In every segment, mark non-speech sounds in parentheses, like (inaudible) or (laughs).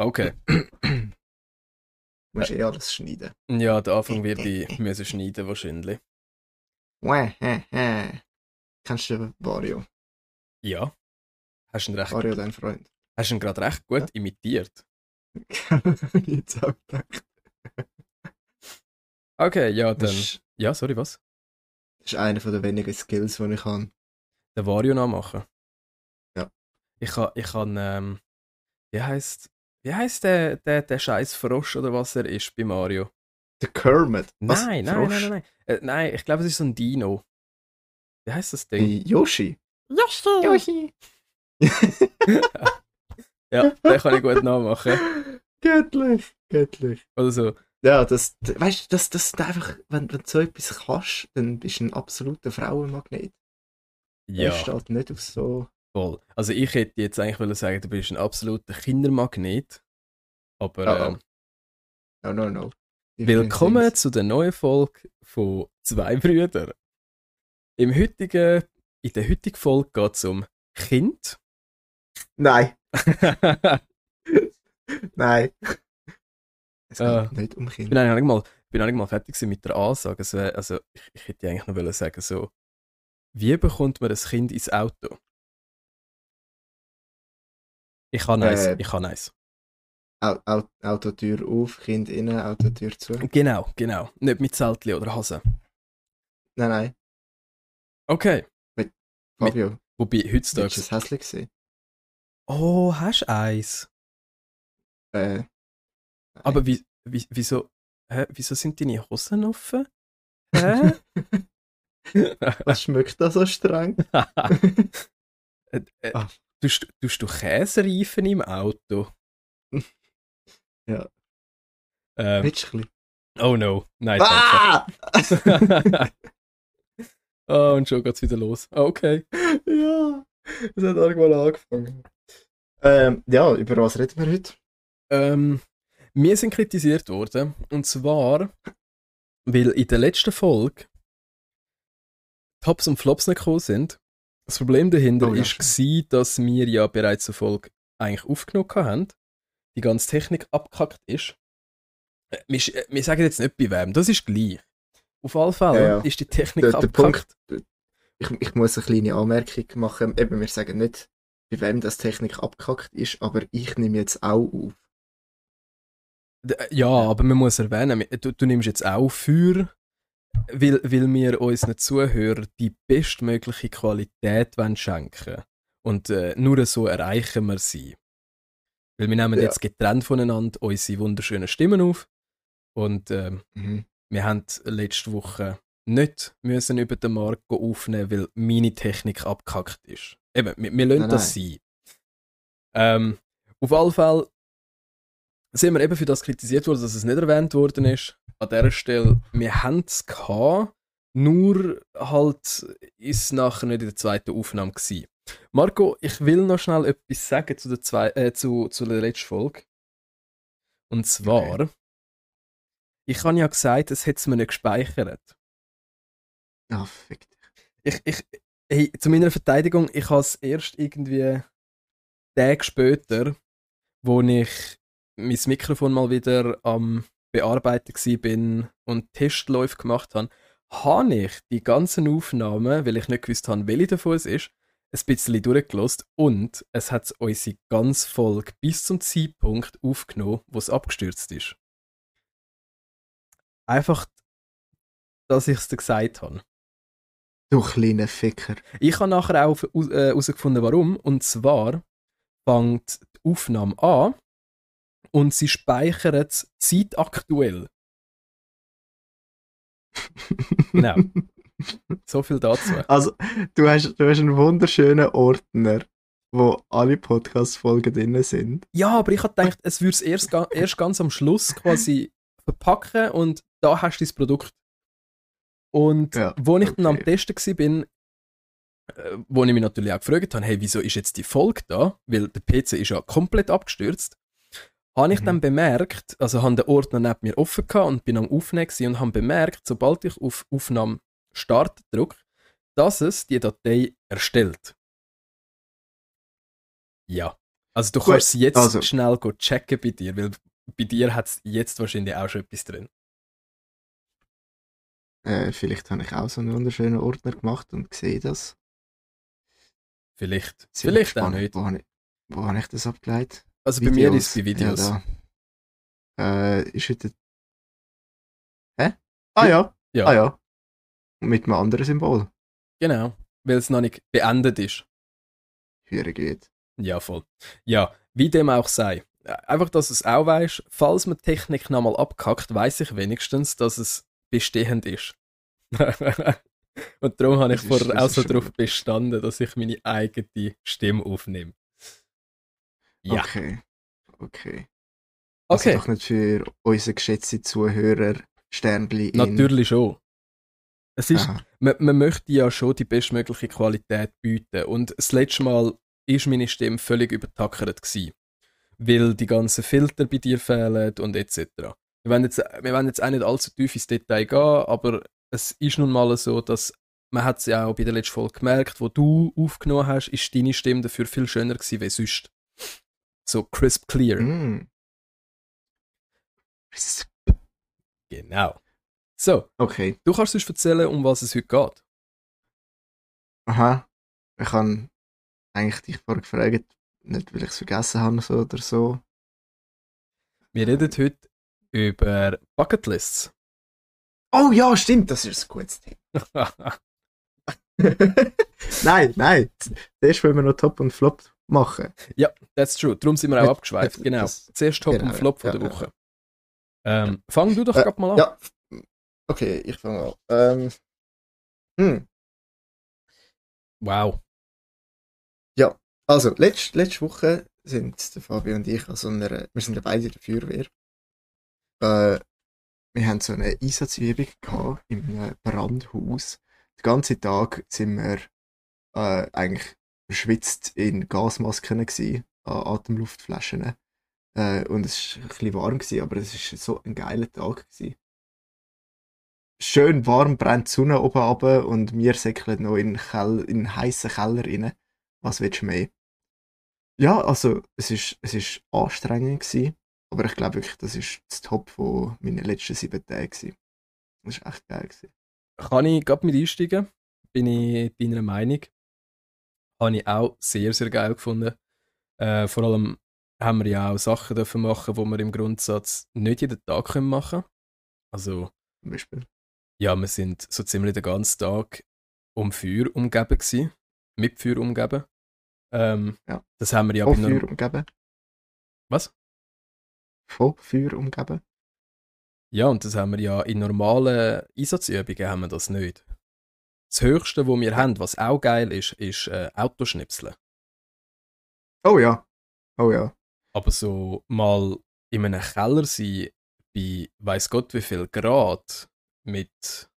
Okay. Du musst eh alles schneiden. Ja, der Anfang wird (laughs) ich müssen schneiden wahrscheinlich. Kennst du Wario? Ja. Hast du ihn recht, Wario, dein Freund. hast du ihn gerade recht gut imitiert? (laughs) Jetzt auch gedacht. Okay, ja, dann. ist, Ja, sorry, was? das ist einer von den wenigen Skills, die ich habe. Den Wario nachmachen. Ja. Ich kann, ich kann, ähm, wie heißt, wie heißt der, der, der scheiß Frosch oder was er ist bei Mario? Der Kermit. Was? Nein, nein, Frosch? nein, nein, nein. Äh, nein, ich glaube, es ist so ein Dino. Wie heißt das Ding? Hey, Yoshi. Yoshi! Yoshi. (laughs) Ja, den kann ich gut nachmachen. Göttlich. Göttlich. Oder so. Ja, das, weißt du, das, das ist einfach, wenn, wenn du so etwas kannst, dann bist du ein absoluter Frauenmagnet. Er Ja, steht nicht auf so. Voll. Also ich hätte jetzt eigentlich wollen sagen, du bist ein absoluter Kindermagnet. Aber Ah, ähm, No, no, no. willkommen Different zu der neuen Folge von Zwei Brüder. Im heutigen, in der heutigen Folge geht es um Kind. Nein, (laughs) nein. Es geht Ah. nicht um Ich bin eigentlich mal, bin eigentlich mal fertig mit der Ansage. Wär, also ich, ich hätte eigentlich noch wollen sagen so, wie bekommt man ein Kind ins Auto? Ich kann eins, Äh. ich kann eins. Au, au, Autotür auf, Kind innen, Autotür zu. Genau, genau. Nicht mit Zeltli oder Hase. Nein, nein. Okay. Fabio, Wobei willst du heutzutage. es hässlich sehen? Oh, hast du eins? Äh, nein. Aber wie, wie, wieso, hä, wieso sind deine Hosen offen? Hä? (laughs) Was schmeckt da so streng? (laughs) (laughs) Äh, äh, Ah. Tust, tust du Käsereifen im Auto? (laughs) Ja. Ähm, Willst du oh no. Nein. Ah! (laughs) oh, und schon geht's wieder los. Ah, Okay. ja, es hat irgendwann angefangen. Ähm, ja, über was reden wir heute? Ähm, wir sind kritisiert worden. Und zwar, weil in der letzten Folge Tops und Flops nicht gekommen sind. Das Problem dahinter Oh ja, ist war, dass wir ja bereits eine Folge eigentlich aufgenommen haben. Die ganze Technik abgekackt ist. Äh, Wir, äh, wir sagen jetzt nicht bei wem, das ist gleich. Auf alle Fälle Ja, ja. ist die Technik Der- der abgekackt. Ich, ich muss eine kleine Anmerkung machen. Eben, wir sagen nicht, bei wem das Technik abgekackt ist, aber ich nehme jetzt auch auf. Ja, aber man muss erwähnen, du, du nimmst jetzt auch für, weil, weil wir unseren Zuhörern die bestmögliche Qualität wollen schenken Und äh, nur so erreichen wir sie. Weil wir nehmen Ja. jetzt getrennt voneinander unsere wunderschönen Stimmen auf. Und ähm, Mhm. wir haben letzte Woche nicht müssen über den Markt aufnehmen, weil meine Technik abgekackt ist. Eben, wir, wir lassen Nein, das sein. Ähm, auf alle Fälle sind wir eben für das kritisiert worden, dass es nicht erwähnt worden ist. An dieser Stelle, wir haben es gehabt, nur halt ist es nachher nicht in der zweiten Aufnahme gewesen. Marco, ich will noch schnell etwas sagen zu der, zwei, äh, zu, zu der letzten Folge. Und zwar, ich habe ja gesagt, es hätte es mir nicht gespeichert. Ah, fick dich. Ich, ich, hey, zu meiner Verteidigung, ich habe es erst irgendwie Tage später, wo ich mein Mikrofon mal wieder am Bearbeiten bin und Testläufe gemacht habe, habe ich die ganzen Aufnahmen, weil ich nicht gewusst habe, welche davon es ist, ein bisschen durchgelost und es hat unsere ganze Folge bis zum Zeitpunkt aufgenommen, wo es abgestürzt ist. Einfach, dass ich es dir gesagt habe. Du kleiner Ficker. Ich habe nachher auch äh, herausgefunden, warum. Und zwar fängt die Aufnahme an und sie speichert es zeitaktuell. (laughs) Genau. So viel dazu. Also, du hast, du hast einen wunderschönen Ordner, wo alle Podcast-Folgen drin sind. Ja, aber ich habe gedacht, es würde es erst, erst ganz am Schluss quasi verpacken und da hast du das Produkt. Und Ja, wo ich dann am okay. Testen war, bin, äh, wo ich mich natürlich auch gefragt habe, hey, wieso ist jetzt die Folge da? Weil der PC ist ja komplett abgestürzt. Habe ich Mhm. dann bemerkt, also habe den Ordner neben mir offen gehabt und bin am Aufnehmen und habe bemerkt, sobald ich auf Aufnahme Start drücke, dass es die Datei erstellt. Ja. Also du Gut, kannst es jetzt also- schnell checken bei dir, weil bei dir hat es jetzt wahrscheinlich auch schon etwas drin. Äh, vielleicht habe ich auch so einen wunderschönen Ordner gemacht und sehe das. Vielleicht. Vielleicht wir auch nicht. Wo habe ich, wo habe ich das abgeleitet? Also bei mir ist es bei Videos. Ja. Äh, ist heute. Hä? Ah ja. Ja. Ah ja. Mit einem anderen Symbol. Genau. Weil es noch nicht beendet ist. Hören geht. Ja, voll. Ja, wie dem auch sei. Einfach, dass du es auch weißt, falls man Technik nochmal abkackt, weiß ich wenigstens, dass es bestehend ist. (laughs) Und darum habe ich vorher auch so darauf bestanden, dass ich meine eigene Stimme aufnehme. Ja, Okay. Okay. Also okay. doch nicht für unsere geschätzten Zuhörer Sternli in... Natürlich schon. Es ist, man, man möchte ja schon die bestmögliche Qualität bieten. Und das letzte Mal ist meine Stimme völlig übertackert gewesen. Weil die ganzen Filter bei dir fehlen und etc. Wir wollen jetzt, wir wollen jetzt auch nicht allzu tief ins Detail gehen, aber es ist nun mal so, dass man hat es ja auch bei der letzten Folge gemerkt, wo du aufgenommen hast, ist deine Stimme dafür viel schöner gewesen wie sonst. So crisp clear. Mm. Genau. So, Okay. du kannst uns erzählen, um was es heute geht. Aha. Ich habe eigentlich dich vorher gefragt, nicht weil ich es vergessen habe so oder so. Wir reden heute über Bucketlists. Oh ja, stimmt, das ist ein gutes Thema. (laughs) (laughs) nein, nein. Zuerst wollen wir noch Top und Flop machen. ja, that's true. Darum sind wir auch Mit- abgeschweift. mit- Genau. das- Zuerst Top genau, und Flop von ja, der ja. Woche. Ähm, fang du doch Äh, gerade mal an. Ja. Okay, ich fange an. Ähm. Hm. Wow. Also, letzte, letzte Woche sind der Fabio und ich an so einer, wir sind ja beide in der Feuerwehr. Äh, wir haben so eine Einsatzübung gehabt in einem Brandhaus. Den ganzen Tag sind wir äh, eigentlich verschwitzt in Gasmasken gewesen, an Atemluftflaschen. Äh, und es war ein warm, gewesen, aber es war so ein geiler Tag. Gewesen. Schön warm brennt die Sonne oben runter und wir säckeln noch in, Keller, in heissen Keller rein. Was willst du mehr? Ja, also es ist, es ist anstrengend gewesen, aber ich glaube wirklich, das ist das Top von meinen letzten sieben Tagen gewesen. Das ist echt geil gewesen. Kann ich gerade mit einsteigen? Bin ich deiner Meinung? Habe ich auch sehr, sehr geil gefunden. Äh, vor allem haben wir ja auch Sachen dürfen machen, die wir im Grundsatz nicht jeden Tag können machen Also, Zum Beispiel. ja, wir sind so ziemlich den ganzen Tag um Feuer umgeben gewesen. Mit Feuer umgeben. Ähm, Ja. Das haben wir ja Von Feuer umgeben. Was? Von Feuer umgeben. Ja, und das haben wir ja in normalen Einsatzübungen haben wir das nicht. Das Höchste, wo wir haben, was auch geil ist, ist äh, Autoschnipseln. Oh ja. Oh ja. Aber so mal in einem Keller sein, bei weiß Gott wie viel Grad, mit,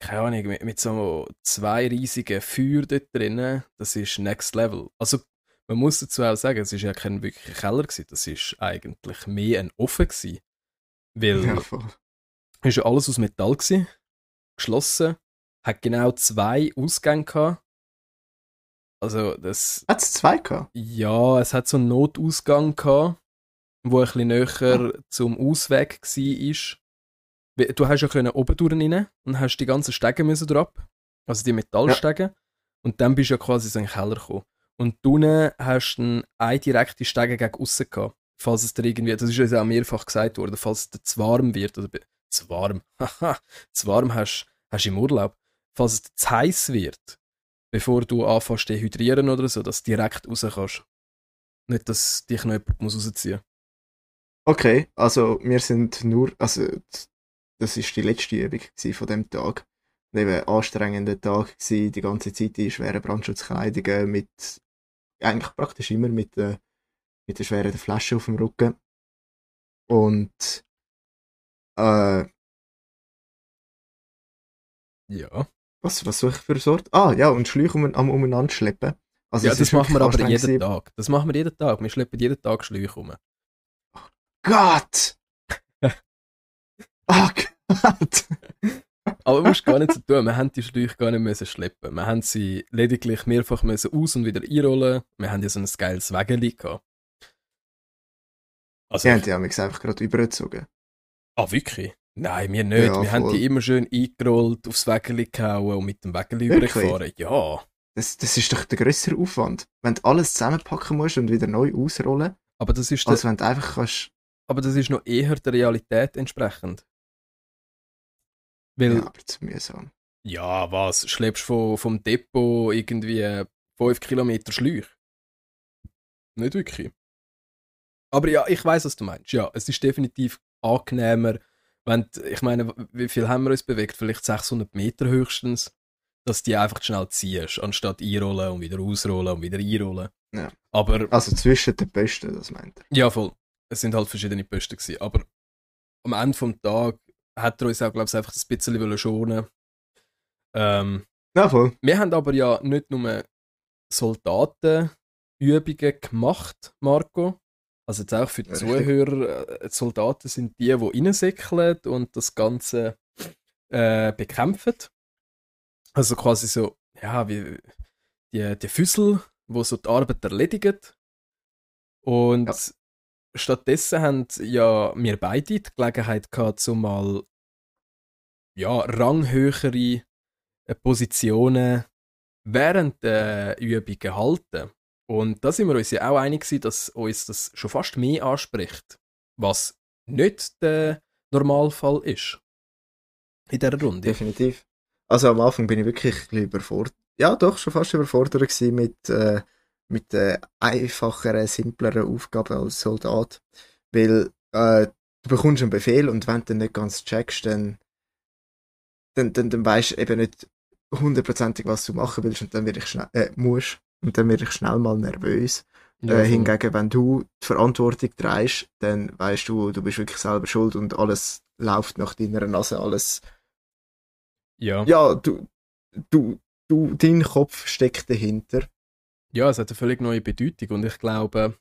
keine Ahnung, mit, mit so zwei riesigen Feuer dort drinnen, das ist next level. Also, man muss dazu auch sagen, es ist ja kein wirklicher Keller gewesen, das ist eigentlich mehr ein Ofen gewesen. Weil ja voll. ist ja alles aus Metall gewesen, geschlossen, hat genau zwei Ausgänge gehabt. Also das, Hat es zwei gehabt? ja, es hat so einen Notausgang gehabt, wo ein bisschen näher zum Ausweg war. Du hast ja können oben durch rein und hast die ganzen Stege müssen drauf, also die Metallstege, und dann bist du ja quasi so in den Keller gekommen. Und unten hast du eine direkte Stege gegen aussen gehabt, falls es dir irgendwie, das ist ja auch mehrfach gesagt worden, falls es dir zu warm wird, oder zu warm, (laughs) haha, zu warm hast, hast du im Urlaub, falls es zu heiß wird, bevor du anfängst dehydrieren oder so, dass du direkt raus kannst. Nicht, dass dich noch jemand muss rausziehen Okay, also wir sind nur, also das ist die letzte Übung von dem Tag. Und Eben ein anstrengender Tag gewesen, die ganze Zeit in schweren Brandschutzkleidungen mit, eigentlich praktisch immer mit der, mit der schweren Flasche auf dem Rücken. Und, äh, Ja. Was, was soll ich für eine Sorte? Ah, ja, und Schläuche um, am umeinander schleppen. Also ja, das machen wir aber jeden anstrengend Tag. Das machen wir jeden Tag. Wir schleppen jeden Tag Schläuche rum. Gott! oh (laughs) Gott! Aber du musst gar nicht so tun. Wir haben die Schläuche gar nicht müssen schleppen. Wir haben sie lediglich mehrfach müssen aus- und wieder einrollen. Wir haben ja so ein geiles Wägeli gehabt. Also, Die haben die einfach gerade übergezogen. ah, wirklich? Nein, wir nicht. Ja, wir haben voll. die immer schön eingerollt, aufs Wägeli gehauen und mit dem Wägeli übergefahren. Ja. Das, das ist doch der grössere Aufwand. Wenn du alles zusammenpacken musst und wieder neu ausrollen, Aber das ist, als wenn du einfach kannst. aber das ist noch eher der Realität entsprechend. Weil, Ja, ja, aber zu mühsam. was? Schleppst von, vom Depot irgendwie 5 Kilometer Schläuche? Nicht wirklich. Aber ja, ich weiß, was du meinst. Ja, es ist definitiv angenehmer, wenn, ich meine, wie viel haben wir uns bewegt? Vielleicht 600 Meter höchstens, dass die einfach schnell ziehst, anstatt einrollen und wieder ausrollen und wieder einrollen. Ja. Aber Also zwischen den Posten, das meint er. Ja, voll. Es sind halt verschiedene Posten gewesen. Aber am Ende vom Tag hat er uns auch, glaube ich, einfach ein bisschen schonen. Ähm, Ja, voll. wir haben aber ja nicht nur Soldatenübungen gemacht, Marco. Also jetzt auch für die Richtig. Zuhörer, äh, die Soldaten sind die, die reinsäckeln und das Ganze äh, bekämpfen. Also quasi so, ja, wie die, die Füssel, wo so die Arbeit erledigen. Und Ja. stattdessen haben ja wir beide die Gelegenheit gehabt, so mal ja, ranghöhere äh, Positionen während der Übungen halten. Und da sind wir uns ja auch einig gewesen, dass uns das schon fast mehr anspricht, was nicht der Normalfall ist. In dieser Runde. Definitiv. Also am Anfang bin ich wirklich überfordert. Ja, doch, schon fast überfordert gewesen mit, äh, mit äh, einfacheren, simpleren Aufgaben als Soldat. Weil äh, du bekommst einen Befehl und wenn du den nicht ganz checkst, dann, dann, dann, dann weißt du eben nicht hundertprozentig, was du machen willst und dann werde ich schnell, äh, musst. Und dann werde ich schnell mal nervös. Ja, äh, hingegen, wenn du die Verantwortung trägst, dann weißt du, du bist wirklich selber schuld und alles läuft nach deiner Nase, alles ja. ja, du, du, du, dein Kopf steckt dahinter. Ja, es hat eine völlig neue Bedeutung und ich glaube,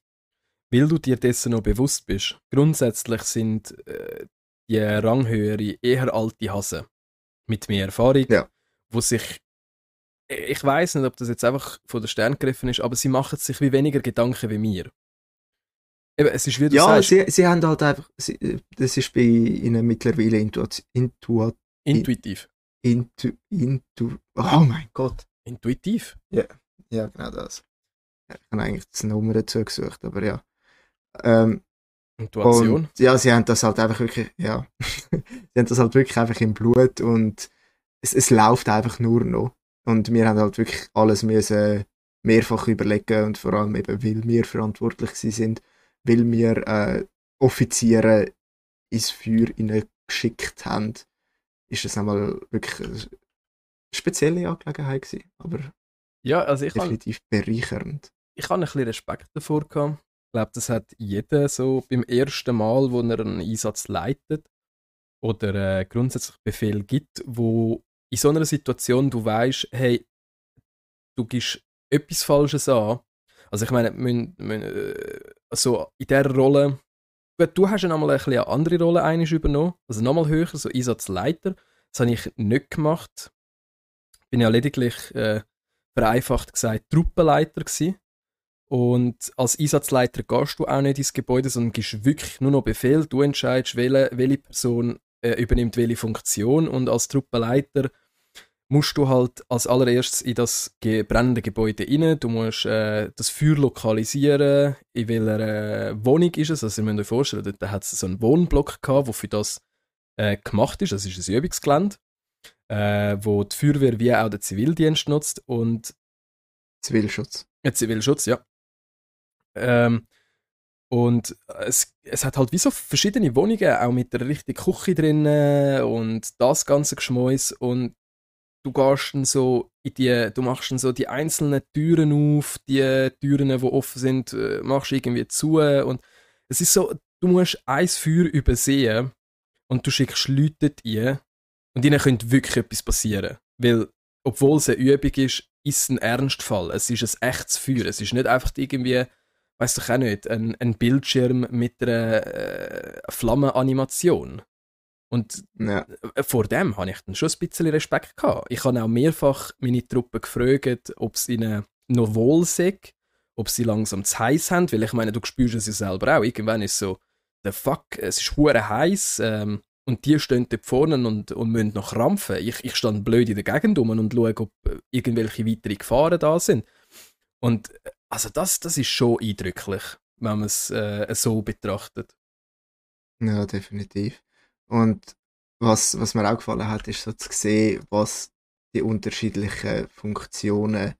weil du dir dessen noch bewusst bist, grundsätzlich sind äh, die Ranghöhere eher alte Hasen mit mehr Erfahrung, Ja. wo sich ich weiß nicht, ob das jetzt einfach von der Stern gegriffen ist, aber sie machen sich wie weniger Gedanken wie mir. Eben, es ist wie du Ja, sagst, sie, sie haben halt einfach, sie, das ist bei ihnen mittlerweile Intuit, Intuit, intuitiv. Intu, Intu, oh mein Gott. Intuitiv. Ja, genau das. Ja, Ich habe eigentlich das Nummer dazu gesucht, aber ja. Ähm, Intuition. Und ja, sie haben das halt einfach wirklich, ja, (laughs) sie haben das halt wirklich einfach im Blut und es, es läuft einfach nur noch. Und wir haben halt wirklich alles müssen mehrfach überlegen und vor allem eben, weil wir verantwortlich sind, weil wir äh, Offiziere ins Feuer geschickt haben, ist das einmal wirklich eine spezielle Angelegenheit gewesen, aber Ja, also ich definitiv bereichernd. ich habe ein bisschen Respekt davor gehabt. Ich glaube, das hat jeder so beim ersten Mal, wo er einen Einsatz leitet oder äh, grundsätzlich Befehl gibt, wo in so einer Situation du weißt, hey, du gibst etwas Falsches an. Also ich meine, müssen, müssen, äh, so in dieser Rolle, gut, du hast ja nochmal ein eine andere Rolle einiges übernommen, also nochmal höher, so Einsatzleiter. Das habe ich nicht gemacht. Bin ja lediglich äh, vereinfacht gesagt Truppenleiter gewesen. Und als Einsatzleiter gehst du auch nicht ins Gebäude, sondern gibst wirklich nur noch Befehl. Du entscheidest, welche, welche Person äh, übernimmt welche Funktion. Und als Truppenleiter musst du halt als allererstes in das brennende Gebäude rein. Du musst äh, das Feuer lokalisieren. In welcher äh, Wohnung ist es? Also, ihr müsst euch vorstellen, dort hat es so einen Wohnblock gehabt, der für das äh, gemacht ist. Das ist ein Übungsgelände, äh, wo die Feuerwehr wie auch der Zivildienst nutzt. Und Zivilschutz. Zivilschutz, ja. Ähm, und es, es hat halt wie so verschiedene Wohnungen, auch mit der richtigen Küche drin und das ganze Geschmäus. Und du gehst dann so in die, du machst dann so die einzelnen Türen auf, die Türen, die offen sind, äh, machst irgendwie zu. Und es ist so, du musst ein Feuer übersehen und du schickst Leute ein und ihnen könnte wirklich etwas passieren. Weil, obwohl es eine Übung ist, ist es ein Ernstfall. Es ist ein echtes Feuer. Es ist nicht einfach irgendwie, weiß doch auch nicht, ein, ein Bildschirm mit einer äh, Flammenanimation. Und Ja. äh, vor dem habe ich dann schon ein bisschen Respekt gehabt. Ich habe auch mehrfach meine Truppen gefragt, ob es ihnen noch wohl sei, ob sie langsam zu heiß haben, weil ich meine, du spürst es ja selber auch. Irgendwann ist so, the fuck, es ist hure heiß ähm, und die stehen dort vorne und, und müssen noch krampfen. Ich, ich stand blöd in der Gegend rum und schaue, ob äh, irgendwelche weitere Gefahren da sind. Und äh, also das, das ist schon eindrücklich, wenn man es äh, so betrachtet. Ja, definitiv. Und was, was mir auch gefallen hat, ist so zu sehen, was die unterschiedlichen Funktionen,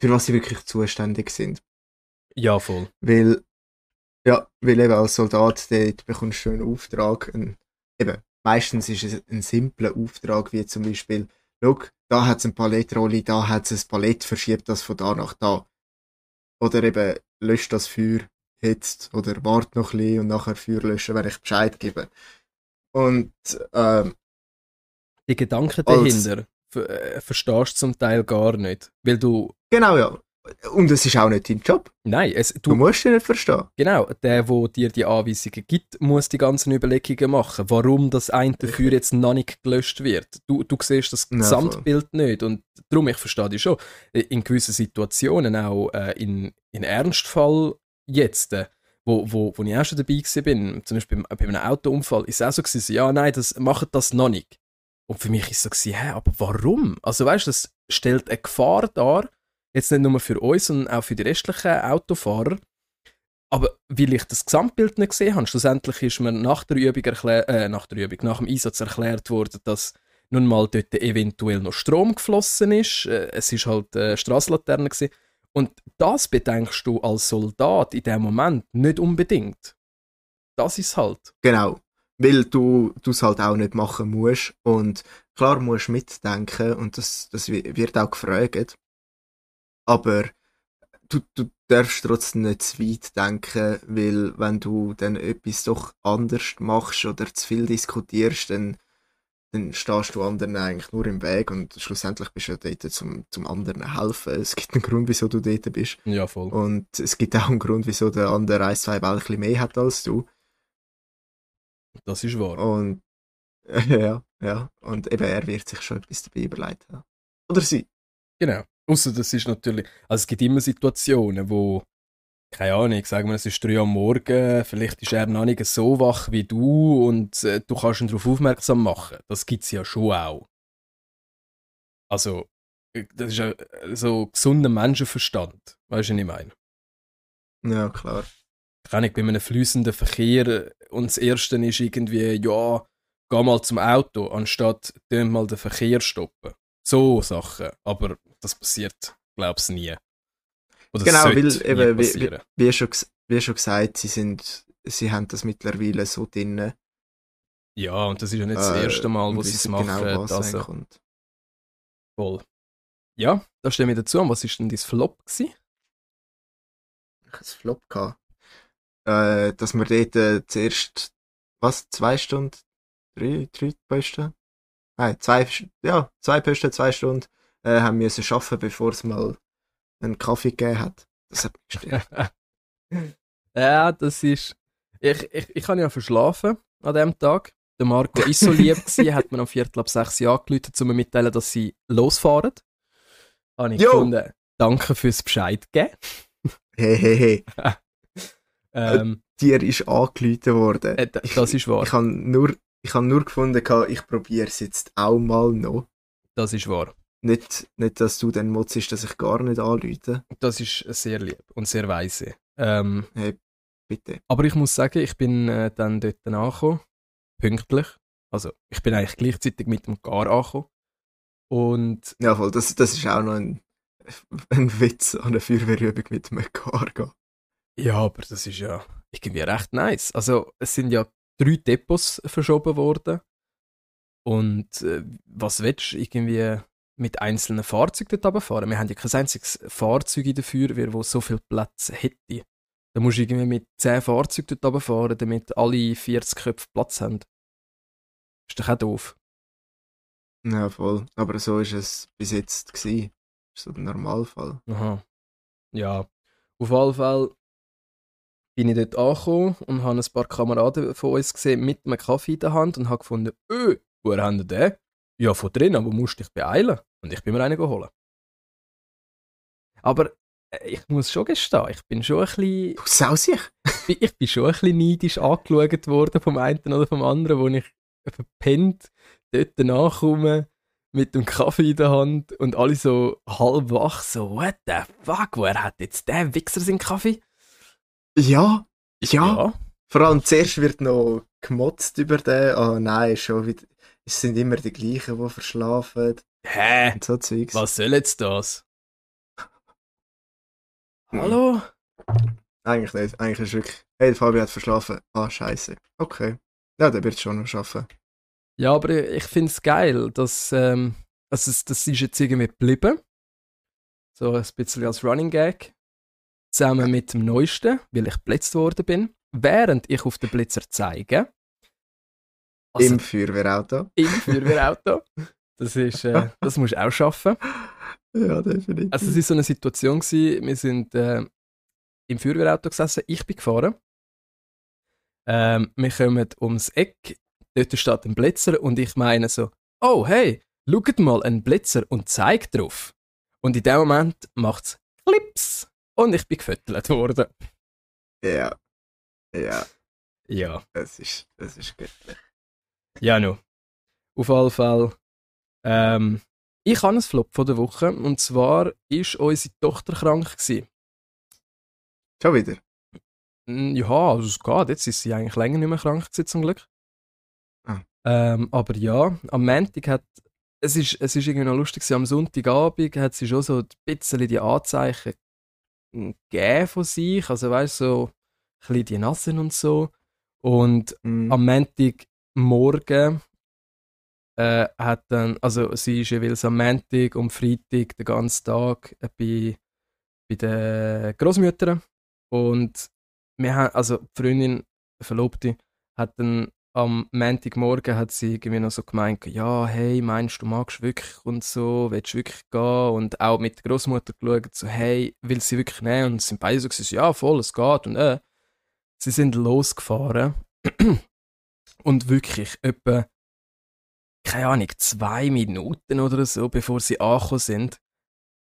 für was sie wirklich zuständig sind. Ja, voll. Weil, ja, weil eben als Soldat, dort bekommst du einen Auftrag, ein, eben, meistens ist es ein simpler Auftrag, wie zum Beispiel, schau, da hat es ein Palettrolli, da hat es ein Palett, verschiebt das von da nach da. Oder eben, löscht das Feuer jetzt, oder wart noch ein bisschen und nachher Feuer löschen, wenn ich Bescheid gebe. Und, ähm, Die Gedanken Als- dahinter ver äh, verstehst du zum Teil gar nicht. Weil du, genau, ja. Und es ist auch nicht dein Job. nein, es, Du du, musst ihn nicht verstehen. genau, der, wo dir die Anweisungen gibt, muss die ganzen Überlegungen machen, warum das eine Feuer (laughs) jetzt noch nicht gelöscht wird. Du, du siehst das Ja, Gesamtbild nicht und darum, ich verstehe dich schon, in gewissen Situationen, auch äh, in, in Ernstfall jetzt, äh, wo, wo, wo ich auch schon dabei bin, zum Beispiel bei, bei einem Autounfall, ist es auch so gewesen, ja, nein, das macht das noch nicht. Und für mich ist es so gewesen, hä, aber warum? Also weißt du, das stellt eine Gefahr dar, jetzt nicht nur für uns, sondern auch für die restlichen Autofahrer. Aber weil ich das Gesamtbild nicht gesehen habe, schlussendlich ist mir nach der Übung, erklär, äh, nach, der Übung nach dem Einsatz erklärt worden, dass nun mal dort eventuell noch Strom geflossen ist. Äh, es ist halt äh, Strassenlaterne gewesen. Und das bedenkst du als Soldat in dem Moment nicht unbedingt. Das ist halt. Genau. Weil du es halt auch nicht machen musst. Und klar musst du mitdenken und das, das wi- wird auch gefragt. Aber du, du darfst trotzdem nicht zu weit denken, weil wenn du dann etwas doch anders machst oder zu viel diskutierst, dann, dann stehst du anderen eigentlich nur im Weg und schlussendlich bist du ja dort zum, zum anderen helfen. Es gibt einen Grund, wieso du dort bist. Ja, voll. Und es gibt auch einen Grund, wieso der andere ein, zwei Bälle ein mehr hat als du. Das ist wahr. Und (laughs) ja, ja. Und eben er wird sich schon etwas dabei überlegt haben. Oder sie. Genau. Außer das ist natürlich, also es gibt immer Situationen, wo, keine Ahnung, sagen wir, es ist drei am Morgen, vielleicht ist er noch nicht so wach wie du und äh, du kannst ihn darauf aufmerksam machen. Das gibt es ja schon auch. Also, äh, das ist ja äh, so gesunder Menschenverstand. Weißt du, was ich meine? Ja, klar. Kann ich bei einem fließenden Verkehr äh, und das Erste ist irgendwie, ja, geh mal zum Auto, anstatt mal den Verkehr stoppen. So Sachen. Aber das passiert, glaub's nie. Oder Genau, weil eben, wie, wie, wie, schon, wie schon gesagt, sie sind, sie haben das mittlerweile so drin. Ja, und das ist ja nicht das äh, erste Mal, wo sie es wissen machen. Genau, was also, reinkommt. voll. Ja, da stehen wir dazu. Und was ist denn dein Flop gewesen? Ich hatte Flop gehabt. Äh, dass wir dort äh, zuerst, was, zwei Stunden, drei, drei Posten? Nein, zwei, ja, zwei Posten, zwei Stunden, äh, haben müssen arbeiten, bevor es mal einen Kaffee gegeben hat. Das hat mich gestört. (laughs) ja, das ist. Ich, ich, ich habe ja verschlafen an dem Tag. Der Marco ist so lieb (laughs) gewesen, hat mir am Viertel ab sechs angerufen, um mir mitteilen, dass sie losfahren. Habe ich Jo! gefunden, danke fürs Bescheid geben. hey, hey, hey. (laughs) Ähm, Dir ist angerufen worden. äh, das ist wahr. Ich habe nur, ich hab nur gefunden, ich probiere es jetzt auch mal noch. Das ist wahr. Nicht, nicht dass du dann motzest, dass ich gar nicht anrufe. Das ist sehr lieb und sehr weise. Ähm, Bitte. aber ich muss sagen, ich bin äh, dann dort angekommen, pünktlich. Also, ich bin eigentlich gleichzeitig mit dem Gar angekommen. Und Ja, voll. Das, das ist auch noch ein, ein Witz an der Feuerwehrübung mit dem gehen. ja, aber das ist ja irgendwie recht nice. Also, es sind ja drei Depots verschoben worden. Und äh, was willst du irgendwie mit einzelnen Fahrzeugen dort runterfahren? Wir haben ja kein einziges Fahrzeug in der Feuerwehr, das so viel Platz hätte. Da musst du irgendwie mit 10 Fahrzeugen dort runterfahren, damit alle 40 Köpfe Platz haben. Ist doch auch doof. Ja, voll. Aber so ist es bis jetzt gewesen. Das ist so der Normalfall. Aha. Ja. Auf jeden Fall bin ich dort angekommen und habe ein paar Kameraden von uns gesehen mit einem Kaffee in der Hand und habe gefunden, öh, woher haben die den? Ja, von drin, aber musst dich beeilen. Und ich bin mir einen geholt. Aber äh, ich muss schon gestehen, ich bin schon ein bisschen, Du sausig. ich bin- ich bin schon ein bisschen neidisch angeschaut worden vom einen oder vom anderen, wo ich verpennt dort nachkomme mit dem Kaffee in der Hand und alle so halb wach, so, what the fuck, woher hat jetzt der Wichser seinen Kaffee? Ja, ja. Ja. Vor allem zuerst wird noch gemotzt über den. Oh nein, schon wieder. Es sind immer die gleichen, die verschlafen. Hä? Und so Zeugs. Was soll jetzt das? Hallo? Eigentlich nicht. Eigentlich ist wirklich. Hey, der Fabi hat verschlafen. Ah, scheiße. Okay. Ja, der wird schon noch schaffen. Ja, aber ich finde es geil, dass, ähm, also das ist jetzt irgendwie geblieben. So ein bisschen als Running Gag. Zusammen mit dem Neuesten, weil ich geblitzt worden bin. Während ich auf den Blitzer zeige. Also Im Feuerwehrauto. im Feuerwehrauto. (laughs) Das ist, äh, das musst du auch schaffen. Ja, definitiv. Also es war so eine Situation, gewesen, wir sind äh, im Feuerwehrauto gesessen, ich bin gefahren. Ähm, wir kommen ums Eck, dort steht ein Blitzer und ich meine so, oh hey, schaut mal, ein Blitzer und zeigt drauf. Und in dem Moment macht es Clips und ich bin gefüttert worden. ja. Ja, Ja, das ist, das ist göttlich. ja no. Auf alle Fälle. Ähm, ich habe einen Flop von der Woche und zwar ist unsere Tochter krank gewesen. Schon wieder. Ja, also es geht. Jetzt ist sie eigentlich länger nicht mehr krank gewesen, zum Glück. Ah. Ähm, aber ja, am Montag hat es ist, es ist irgendwie noch lustig am Sonntagabend hat sie schon so ein bisschen die Anzeichen gegeben von sich, also weißt so ein bisschen die Nassen und so. Und Mhm. am Montagmorgen äh, hat dann, also sie ist jeweils am Montag und Freitag den ganzen Tag äh, bei, bei den Großmüttern und wir haben, also die Freundin, die Verlobte, hat dann am Montagmorgen hat sie irgendwie noch so gemeint, ja, hey, meinst du, magst wirklich und so, willst du wirklich gehen? Und auch mit der Großmutter geschaut, so, hey, will sie wirklich nehmen? Und sind beide so gesagt, ja, voll, es geht. Und äh, sie sind losgefahren (clears throat) und wirklich etwa, keine Ahnung, zwei Minuten oder so, bevor sie angekommen sind,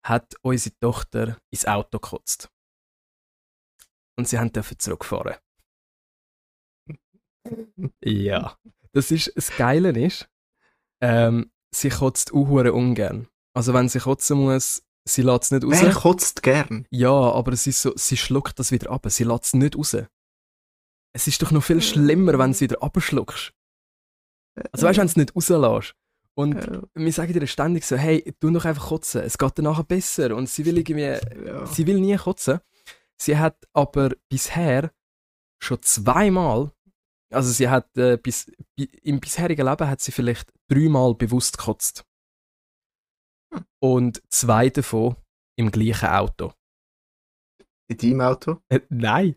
hat unsere Tochter ins Auto gekotzt. Und sie haben dürfen zurückfahren. Ja. Das ist, das Geile ist, ähm, sie kotzt auch ungern. Also wenn sie kotzen muss, sie lässt es nicht raus. Wer kotzt gern? Ja, aber ist so, sie schluckt das wieder ab. Sie lässt es nicht raus. Es ist doch noch viel schlimmer, wenn du es wieder abschluckst. Also weißt du, wenn du es nicht rauslässt. Und Ja. wir sagen dir ständig so, hey, tu doch einfach kotzen. Es geht dir nachher besser. Und sie will irgendwie, Ja. sie will nie kotzen. Sie hat aber bisher schon zweimal, also sie hat äh, bis, bi- im bisherigen Leben hat sie vielleicht dreimal bewusst gekotzt. Hm. Und zwei davon im gleichen Auto. In deinem Auto? Äh, nein.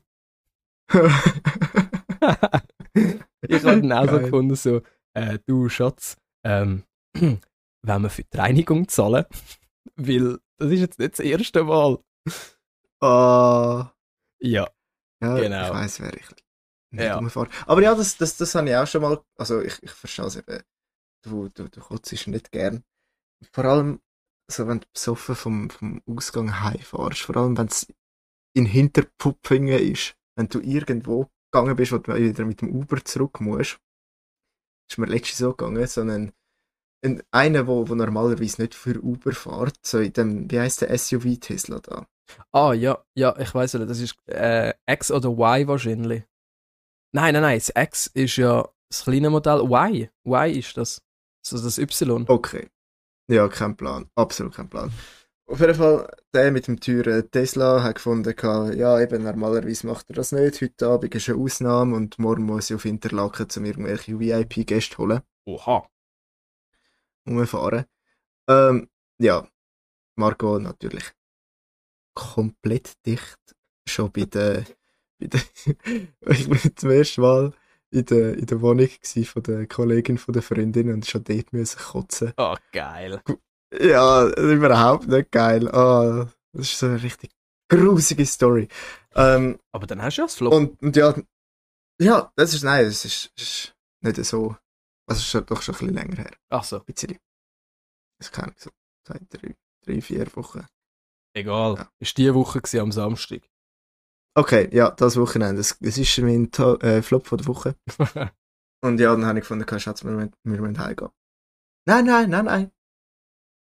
(laughs) ich habe dann auch so gefunden, so, äh, du Schatz, ähm, (clears throat) wenn wir für die Reinigung zahlen, (laughs) weil das ist jetzt nicht das erste Mal. Ah. Ja, Ja, Genau. ich weiss, wer ich Ja. Aber ja, das, das, das habe ich auch schon mal. Also, ich, ich verstehe es eben. Du, du, du kotzt nicht gern. Vor allem, so, wenn du besoffen vom, vom Ausgang heimfährst. Vor allem, wenn es in Hinterpuppingen ist. Wenn du irgendwo gegangen bist, wo du wieder mit dem Uber zurück musst. Ist mir letztens so gegangen, sondern ein, einer, wo, wo normalerweise nicht für Uber fährt, so in dem, wie heißt der SUV Tesla da? Ah, ja, ja, ich weiß nicht, das ist äh, X oder Y wahrscheinlich. Nein, nein, nein, das X ist ja das kleine Modell. Y, Y ist das. Also das Y. Okay. Ja, kein Plan. Absolut kein Plan. Auf jeden Fall, der mit dem teuren Tesla hat gefunden, ja, eben, normalerweise macht er das nicht. Heute Abend ist eine Ausnahme und morgen muss ich auf Interlaken, um irgendwelche VIP-Gäste holen, Oha. umfahren. Ähm, ja, Marco natürlich komplett dicht. Schon bei der (laughs) ich bin zum ersten Mal in der, in der Wohnung von der Kollegin von der Freundin und schon dort müssen kotzen. Oh, geil. Ja, überhaupt nicht geil. Ah, das ist so eine richtig grusige Story. Ähm, Aber dann hast du ja das Flop. und, und ja, ja, das ist, nein, das ist, ist nicht so. Das ist doch schon ein bisschen länger her. Ach so. Ein bisschen. Das kann ich so seit drei, drei, vier Wochen. Egal. Ja. Ist die Woche am Samstag. Okay, ja, das Wochenende. Das, das ist mein To- äh, Flop von der Woche. (laughs) Und ja, dann habe ich gefunden, Schatz, wir, müssen- wir müssen heimgehen. Nein, nein, nein, nein.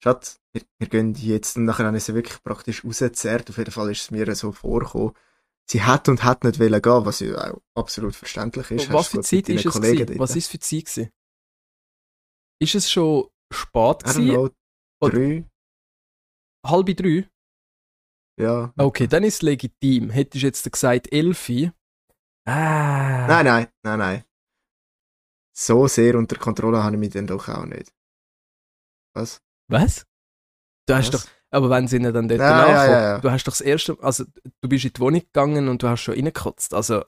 Schatz, wir, wir gehen jetzt. Und nachher habe ich sie wirklich praktisch rausgezerrt. Auf jeden Fall ist es mir so vorgekommen. Sie hat und hat nicht wollen gehen, was ja auch absolut verständlich ist. Was Hast für Zeit ist es Kollegen gewesen? dort. Was ist für Zeit gewesen? Ist es schon spät gewesen? know, drei? Halb drei? Ja. Okay, dann ist es legitim. Hättest du jetzt gesagt elfi? Ah. Nein, nein, nein, nein. So sehr unter Kontrolle habe ich mich dann doch auch nicht. Was? Was? Du hast Was? doch, aber wenn sie ihnen dann dort Ja, ja, ja, ja. du hast doch das erste, also du bist in die Wohnung gegangen und du hast schon reingekotzt. Also,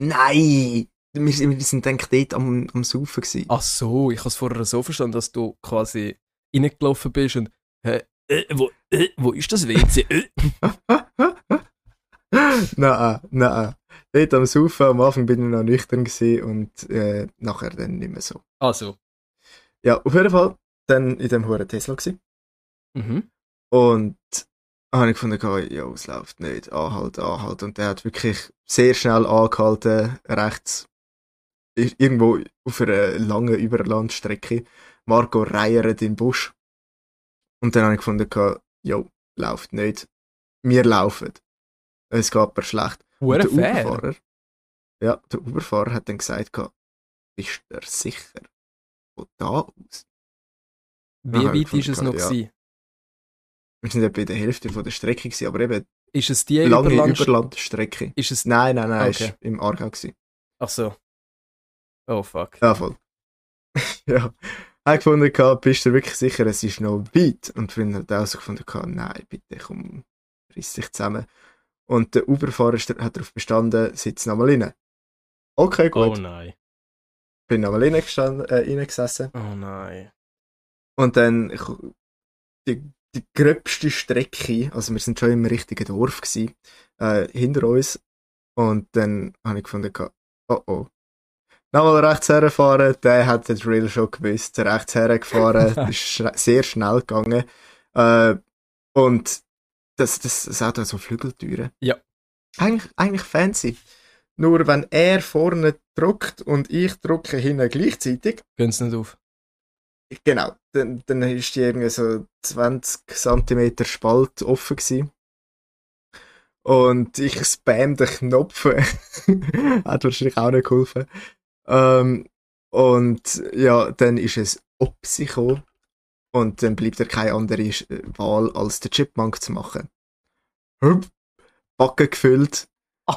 Nein! Wir, wir sind denk dort am, am Saufen gewesen. ach so, ich habe es vorher so verstanden, dass du quasi reingelaufen bist und, hä, äh, wo, äh, wo ist das WC? Äh. (laughs) nein, nein. Dort am Saufen, am Anfang bin ich noch nüchtern gewesen und äh, nachher dann nicht mehr so. Also, Ja, auf jeden Fall dann in dem hohen Tesla gewesen. mhm. Und habe ich gefunden, ja, es läuft nicht, anhalt, anhalt. Und der hat wirklich sehr schnell angehalten, rechts, ir- irgendwo auf einer langen Überlandstrecke. Marco reiert im Busch. Und dann habe ich gefunden, ja, läuft nicht. Wir laufen. Es geht mir schlecht. Hure Und der fair. Uberfahrer, ja, der Uberfahrer hat dann gesagt, bist du sicher? Von da aus? Wie weit ist es noch ja. gewesen? Wir sind etwa in der Hälfte von der Strecke gewesen, aber eben Ist es die lange Überland... Überlandstrecke. Ist es... Nein, nein, nein, Okay. ist im Aargau gewesen. Ach so. Oh fuck. Ja, voll. (laughs) ja. Ich habe gefunden, gehabt, bist du wirklich sicher, es ist noch weit? Und die Freundin hat auch so gefunden, gehabt, nein, bitte, komm, riss dich zusammen. Und der Uberfahrer hat darauf bestanden, sitz nochmal rein. Okay, gut. Oh nein. Bin nochmal reingestanden, äh, reingesessen. Oh nein. Und dann die, die gröbste Strecke, also wir sind schon im richtigen Dorf gewesen, äh, hinter uns. Und dann habe ich gefunden, oh oh. Nochmal rechts herfahren, der hat den Drill schon gewusst. Rechts hergefahren, (laughs) ist sehr schnell gegangen. Äh, und das, das, das Auto hat so Flügeltüren. Ja. Eigentlich, eigentlich fancy. Nur wenn er vorne drückt und ich drücke hinten gleichzeitig, Gönn's nicht auf. Genau, dann, dann ist die irgendwie so 20 cm Spalt offen gewesen. Und ich spam den Knopf. (laughs) Hat wahrscheinlich auch nicht geholfen. Ähm, und ja, dann ist es ob sie gekommen. Und dann bleibt er keine andere äh, Wahl, als den Chipmunk zu machen. Hup, Backen gefüllt. (laughs)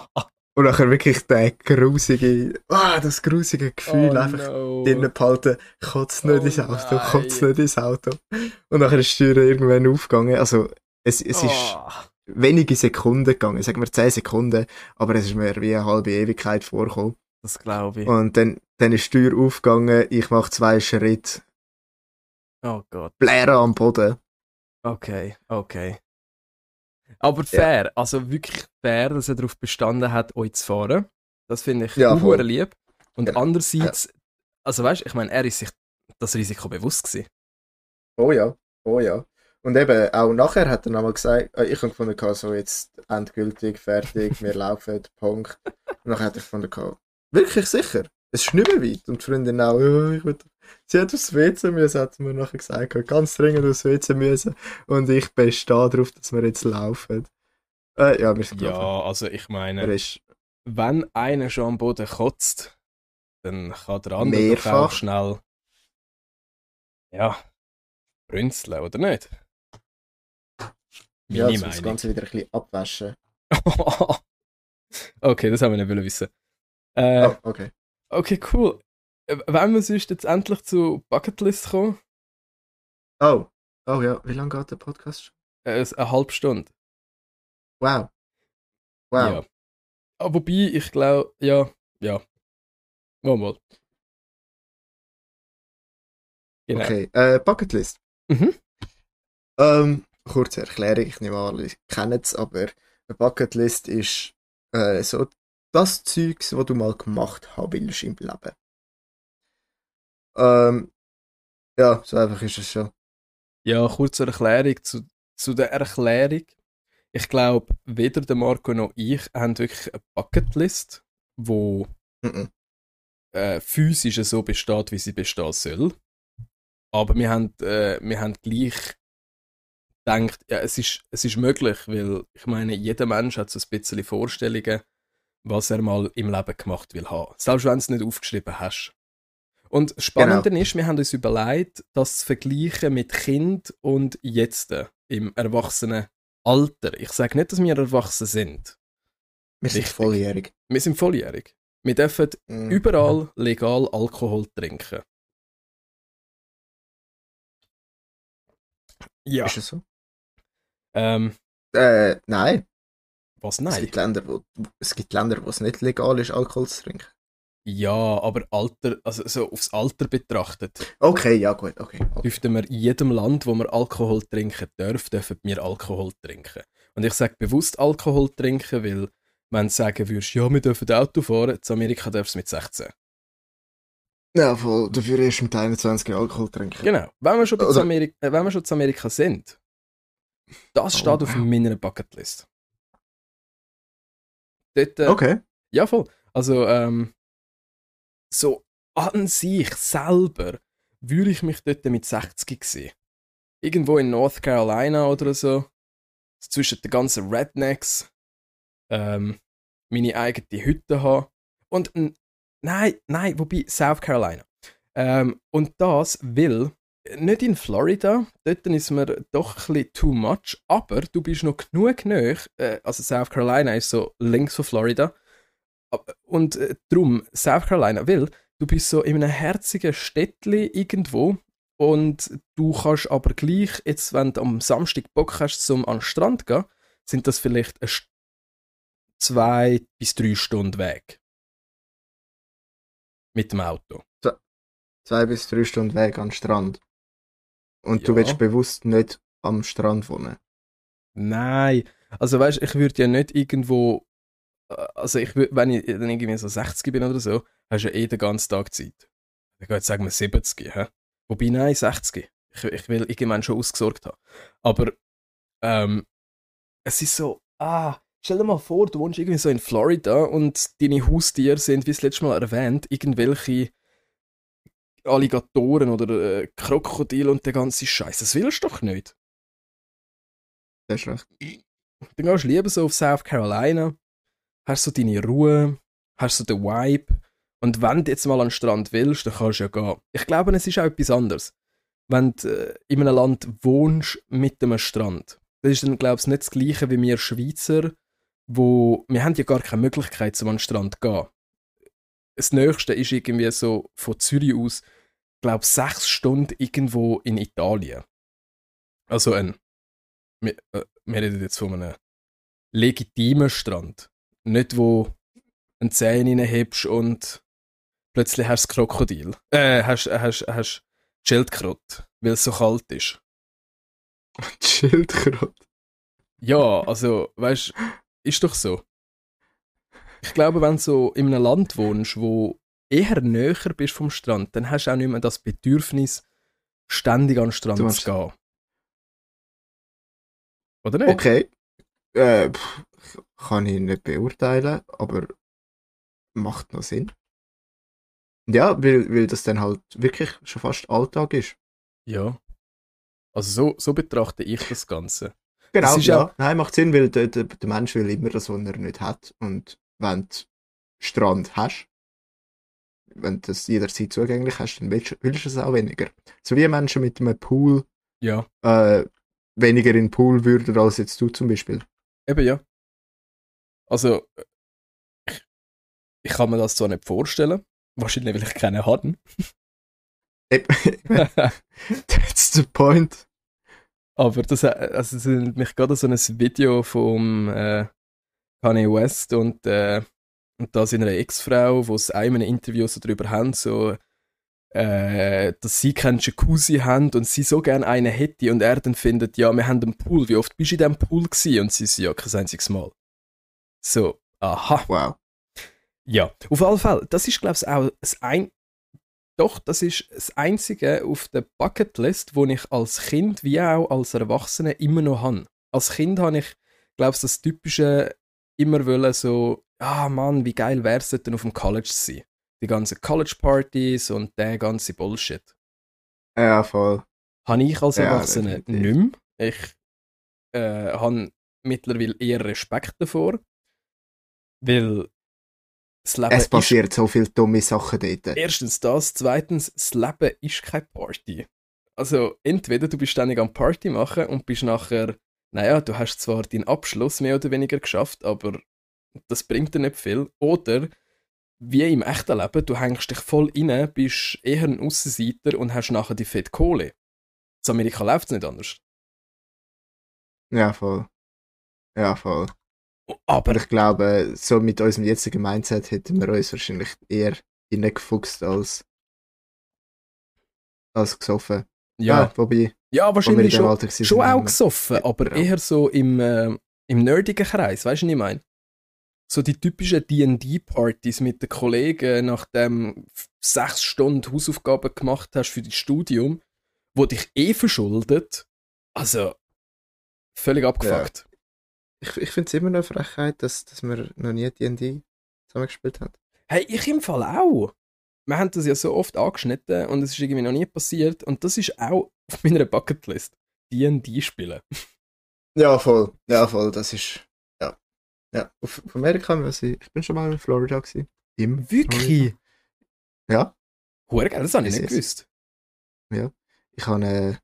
Und nachher wirklich der grusige, ah, das grusige Gefühl oh, einfach no. drinnen behalten, kotzt nicht Oh ins Auto, nein. kotzt nicht ins Auto. Und nachher ist die Tür irgendwann aufgegangen. Also, es, es ist Oh. wenige Sekunden gegangen, sagen wir 10 Sekunden, aber es ist mir wie eine halbe Ewigkeit vorgekommen. Das glaube ich. Und dann, dann ist die Tür aufgegangen, ich mache zwei Schritte, Oh Gott. bläre am Boden. Okay, okay. Aber fair, also wirklich fair, dass er darauf bestanden hat, euch zu fahren. Das finde ich Ja, ja, voll. lieb. Und Genau. andererseits, also weißt du, ich meine, er ist sich das Risiko bewusst gewesen. Oh ja, oh ja. Und eben, auch nachher hat er nochmal gesagt, äh, ich habe gefunden, so jetzt endgültig, fertig, wir (laughs) laufen, Punkt. Und nachher hat er gefunden, wirklich sicher, es ist nicht mehr weit. Und die Freundin auch, ja, ich will, sie hat aufs WC müssen, hat sie mir nachher gesagt, ganz dringend aufs WC müssen. Und ich bestehe darauf, dass wir jetzt laufen. Äh, ja, wir sind Ja, gelaufen. also ich meine, ist, wenn einer schon am Boden kotzt, dann kann der andere Mehrfach. auch schnell, ja, brünzeln, oder nicht? ja, Meine jetzt muss das. Ganze wieder ein bisschen abwaschen. (laughs) okay, das haben wir nicht wissen. Äh, Oh, okay. Okay, cool. Wenn wir sonst jetzt endlich zu Bucketlist kommen, Oh, oh ja, wie lange geht der Podcast schon? äh, eine halbe Stunde. Wow. Wow. Ja. Ah, wobei, ich glaube, ja, ja. Mal mal. Genau. Okay, äh, Bucketlist. Mhm. Ähm, kurze Erklärung, ich nehme an, alle kennen es, aber eine Bucketlist ist äh, so das Zeugs, was du mal gemacht haben willst im Leben. Ähm, ja, so einfach ist es schon. Ja, kurze Erklärung zu zu der Erklärung. Ich glaube, weder der Marco noch ich haben wirklich eine Bucketlist, wo Mhm. äh, physisch so besteht, wie sie bestehen soll. Aber wir haben, äh, wir haben gleich gedacht, ja, es ist, es ist möglich, weil ich meine, jeder Mensch hat so ein bisschen Vorstellungen, was er mal im Leben gemacht will haben. Selbst wenn du es nicht aufgeschrieben hast. Und das Spannende ist, wir haben uns überlegt, das zu vergleichen mit Kind und jetzt im erwachsenen Alter. Ich sage nicht, dass wir erwachsen sind. Wir sind Richtig. volljährig. Wir sind volljährig. Wir dürfen Mhm. überall legal Alkohol trinken. Ja. Ist es so? Ähm, Äh, nein. Was Es nein? gibt Länder, wo, es gibt Länder, wo es nicht legal ist, Alkohol zu trinken. Ja, aber Alter, also so aufs Alter betrachtet, Okay, ja gut, okay. okay. dürften wir in jedem Land, wo wir Alkohol trinken dürfen, dürfen wir Alkohol trinken. Und ich sage bewusst Alkohol trinken, weil wenn du sagen würdest, ja, wir dürfen Auto fahren, zu Amerika darfst du mit 16. Ja, voll. Dafür erst mit 21 Alkohol trinken. Genau. Wenn wir schon, Oder- Amerika, äh, wenn wir schon zu Amerika sind, das Oh, steht auf meiner Bucketlist. Dort, äh, Okay. Ja, voll. Also, ähm, so an sich selber würde ich mich dort mit 60 sehen. Irgendwo in North Carolina oder so. Zwischen den ganzen Rednecks. Ähm, meine eigene Hütte haben. Und nein, nein, wobei South Carolina. Ähm, und das will nicht in Florida, dort ist mir doch ein bisschen too much, aber du bist noch genug nahe, äh, also South Carolina ist so links von Florida, und äh, drum South Carolina, weil du bist so in einem herzigen Städtli irgendwo und du kannst aber gleich, jetzt wenn du am Samstag Bock hast, zum an den Strand gehen, sind das vielleicht St- zwei bis drei Stunden Weg. Mit dem Auto. Zwei bis drei Stunden Weg an den Strand. Und du Ja. willst bewusst nicht am Strand wohnen. Nein, also weißt ich würde ja nicht irgendwo, äh, also ich würd, wenn ich dann irgendwie so 60 bin oder so, hast du ja eh den ganzen Tag Zeit. Ich würde sagen wir 70, hä? Wobei, nein, 60. Ich, ich will irgendwann schon ausgesorgt haben. Aber, ähm, es ist so, ah, stell dir mal vor, du wohnst irgendwie so in Florida und deine Haustiere sind, wie das letzte Mal erwähnt, irgendwelche Alligatoren oder äh, Krokodile und der ganze Scheiß. Das willst du doch nicht. Das ist recht. Dann gehst du lieber so auf South Carolina, hast so deine Ruhe, hast so den Vibe. Und wenn du jetzt mal an den Strand willst, dann kannst du ja gehen. Ich glaube, es ist auch etwas anderes. Wenn du äh, in einem Land wohnst mit einem Strand, das ist dann, glaube ich, nicht das Gleiche wie wir Schweizer, wo wir haben ja gar keine Möglichkeit, zum an den Strand zu gehen. Das Nächste ist irgendwie so von Zürich aus, glaube sechs Stunden irgendwo in Italien. Also ein wir, äh, wir reden jetzt von einem legitimen Strand. Nicht, wo einen Zehen reinhebst und plötzlich hast du Krokodil. Äh, hast, hast, hast Schildkröte, weil es so kalt ist. (laughs) Schildkröte. Ja, also, weißt ist doch so. Ich glaube, wenn du so in einem Land wohnst, wo eher näher bist vom Strand, dann hast du auch nicht mehr das Bedürfnis, ständig an den Strand zu gehen. Oder nicht? Okay. Äh, kann ich nicht beurteilen, aber macht noch Sinn. Ja, weil, weil das dann halt wirklich schon fast Alltag ist. Ja. Also so, so betrachte ich das Ganze. Genau, Das ist ja. auch- Nein, macht Sinn, weil der, der, der Mensch will immer das, was er nicht hat. Und wenn du Strand hast, wenn du das jederzeit zugänglich hast, dann willst, du- willst du es auch weniger. So wie Menschen mit einem Pool Ja, äh, weniger in den Pool würden als jetzt du zum Beispiel. eben ja. Also, ich, ich kann mir das zwar nicht vorstellen, wahrscheinlich weil ich keine. Eben, (laughs) That's the point. Aber das, äh, also es erinnert mich gerade an so ein Video vom äh, Kanye West und, äh, und da seiner Ex-Frau, wo sie einmal ein Interview so darüber haben, so, äh, dass sie keinen Jacuzzi haben und sie so gerne einen hätte und er dann findet, ja, wir haben einen Pool, wie oft bist du in diesem Pool gewesen? Und sie so, ja, kein einziges Mal. So, aha. Wow. Ja, auf alle Fälle, das ist, glaube ich, auch das ein, Doch, das ist das Einzige auf der Bucketlist, wo ich als Kind wie auch als Erwachsene immer noch habe. Als Kind habe ich, glaube ich, das typische immer wollen so, ah Mann, wie geil wäre es denn auf dem College zu sein. Die ganzen College-Partys und der ganze Bullshit. Ja, voll. Habe ich als Ja, Erwachsener definitiv. nicht mehr. Ich äh, habe mittlerweile eher Respekt davor, weil das Leben Es ist passiert so viele dumme Sachen dort. Erstens das, zweitens, das Leben ist keine Party. Also, entweder du bist ständig am Party machen und bist nachher, naja, du hast zwar deinen Abschluss mehr oder weniger geschafft, aber das bringt dir nicht viel. Oder, wie im echten Leben, du hängst dich voll rein, bist eher ein Aussenseiter und hast nachher die fette Kohle. In Amerika läuft es nicht anders. Ja, voll. Ja, voll. Aber ich glaube, so mit unserem jetzigen Mindset hätten wir uns wahrscheinlich eher hineingefuchst als, als gesoffen. ja, wobei, ja wo wir in wahrscheinlich schon, schon auch gesoffen, aber Ja. eher so im, äh, im nerdigen Kreis, weißt du, was ich meine? So die typischen D&D-Partys mit den Kollegen, nachdem sechs Stunden Hausaufgaben gemacht hast für das Studium, wo dich eh verschuldet. Also, völlig abgefuckt. Ich, ich finde es immer noch eine Frechheit, dass, dass wir noch nie D&D zusammengespielt haben. Hey, ich im Fall auch. Wir haben das ja so oft angeschnitten und es ist irgendwie noch nie passiert und das ist auch auf meiner Bucketlist. D&D spielen. Ja, voll. Ja, voll. Das ist, ja. Ja, auf, Amerika, was ich, ich bin schon mal in Florida gewesen. Im Wirklich? Florida. Ja. Hure geil, das habe ich nicht gewusst. Ich habe eine,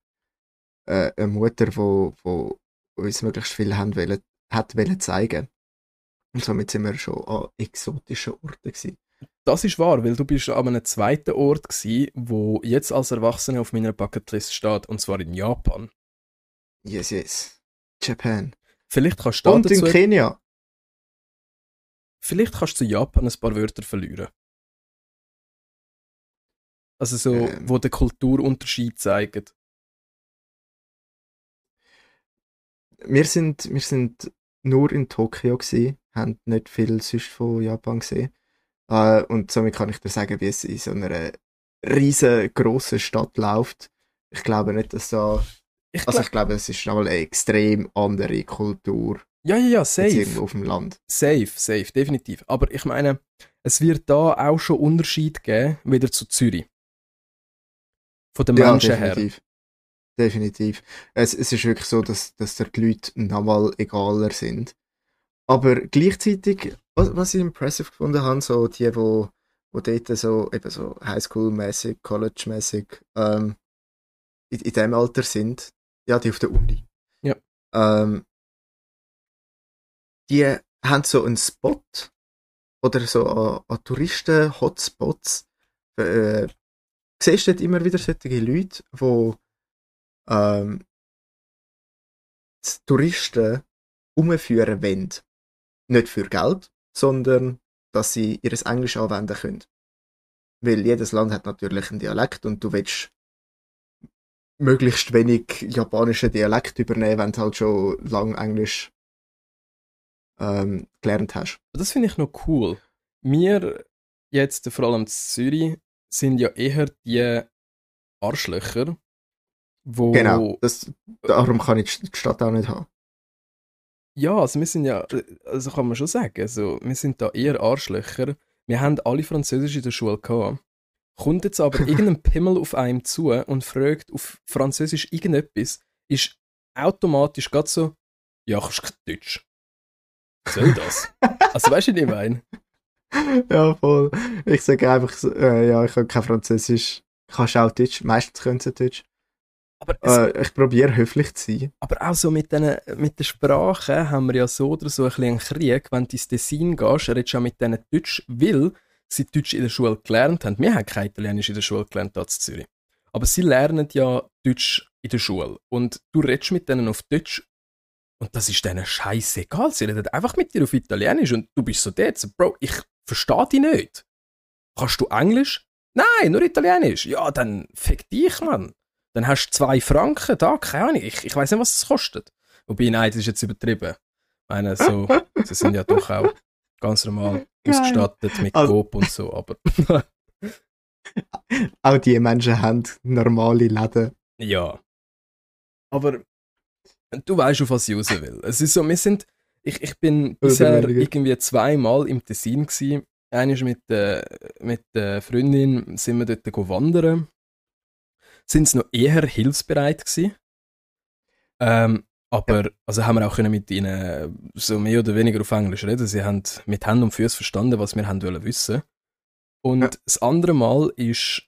äh, eine Mutter, die wo, wo uns möglichst viel haben wollen, hat wollen zeigen. Und somit sind wir schon an exotischen Orten gewesen. Das ist wahr, weil du bist an einem zweiten Ort gsi, wo jetzt als Erwachsener auf meiner Bucketlist steht, und zwar in Japan. Yes, yes. Japan. Vielleicht kannst du Und in dazu, Kenia. Vielleicht kannst du zu Japan ein paar Wörter verlieren. Also so, Ähm. wo der Kulturunterschied zeigt. Wir sind, wir sind nur in Tokio gewesen, haben nicht viel sonst von Japan gesehen. Äh, und somit kann ich dir sagen, wie es in so einer riesengroßen Stadt läuft. Ich glaube nicht, dass da, Ich also glaub, ich glaube, es ist nochmal eine extrem andere Kultur ja, ja, ja, safe. auf dem Land. Safe, safe, definitiv. Aber ich meine, es wird da auch schon Unterschied geben, wieder zu Zürich. Von den Ja, Menschen her. definitiv. Definitiv. Es, es ist wirklich so, dass, dass die Leute nochmal egaler sind. Aber gleichzeitig, was, was ich impressive gefunden habe, so die, wo, wo dort so, eben so Highschool-mäßig, College-mäßig, ähm, in, in dem Alter sind, ja, die auf der Uni. Ja. Ähm, die haben so einen Spot oder so an, Touristen-Hotspots. Äh, siehst dort immer wieder solche Leute, die ähm, die Touristen umführen wollen. Nicht für Geld, sondern dass sie ihr Englisch anwenden können. Weil jedes Land hat natürlich einen Dialekt und du willst möglichst wenig japanischen Dialekt übernehmen, wenn du halt schon lang Englisch ähm, gelernt hast. Das finde ich noch cool. Wir jetzt, vor allem in Zürich, sind ja eher die Arschlöcher, wo... Genau, das, darum kann ich die Stadt auch nicht haben. Ja, also wir sind ja, also kann man schon sagen, also wir sind da eher Arschlöcher. Wir haben alle Französisch in der Schule gehabt. Kommt jetzt aber (laughs) irgendein Pimmel auf einem zu und fragt auf Französisch irgendetwas, ist automatisch gerade so, ja, kannst du Deutsch. Was soll das? also weißt du, was ich meine? (laughs) ja, voll. Ich sage einfach, äh, ja, ich kann kein Französisch. Kannst auch Deutsch. Meistens können sie Deutsch. Aber, Äh, ich probiere höflich zu sein. aber auch so mit, den, mit der Sprache haben wir ja so oder so ein bisschen einen Krieg. Wenn du ins Tessin gehst, redest du auch mit denen Deutsch, weil sie Deutsch in der Schule gelernt haben. Wir haben kein Italienisch in der Schule gelernt, hier in Zürich. Aber sie lernen ja Deutsch in der Schule. Und du redest mit denen auf Deutsch und das ist denen scheißegal. Sie reden einfach mit dir auf Italienisch und du bist so dort. So, Bro, ich verstehe dich nicht. Kannst du Englisch? Nein, nur Italienisch. Ja, dann fick dich, Mann. Dann hast du zwei Franken da, keine Ahnung. Ich, ich weiß nicht, was es kostet. Wobei, nein, das ist jetzt übertrieben. Ich meine, so, (laughs) sie sind ja doch auch ganz normal Geil. ausgestattet mit Also- Coop und so, aber (laughs) Auch die Menschen haben normale Läden. Ja. Aber du weißt, auf was ich raus will. Es ist so, wir sind, ich, ich bin bisher irgendwie zweimal im Tessin gsi. Einmal mit der mit der Freundin sind wir dort wandern. Sind sie noch eher hilfsbereit gsi. Ähm, aber also haben wir auch können mit ihnen so mehr oder weniger auf Englisch reden. Sie haben mit Händen und Füßen verstanden, was wir haben wollen wissen. Und Ja. das andere Mal ist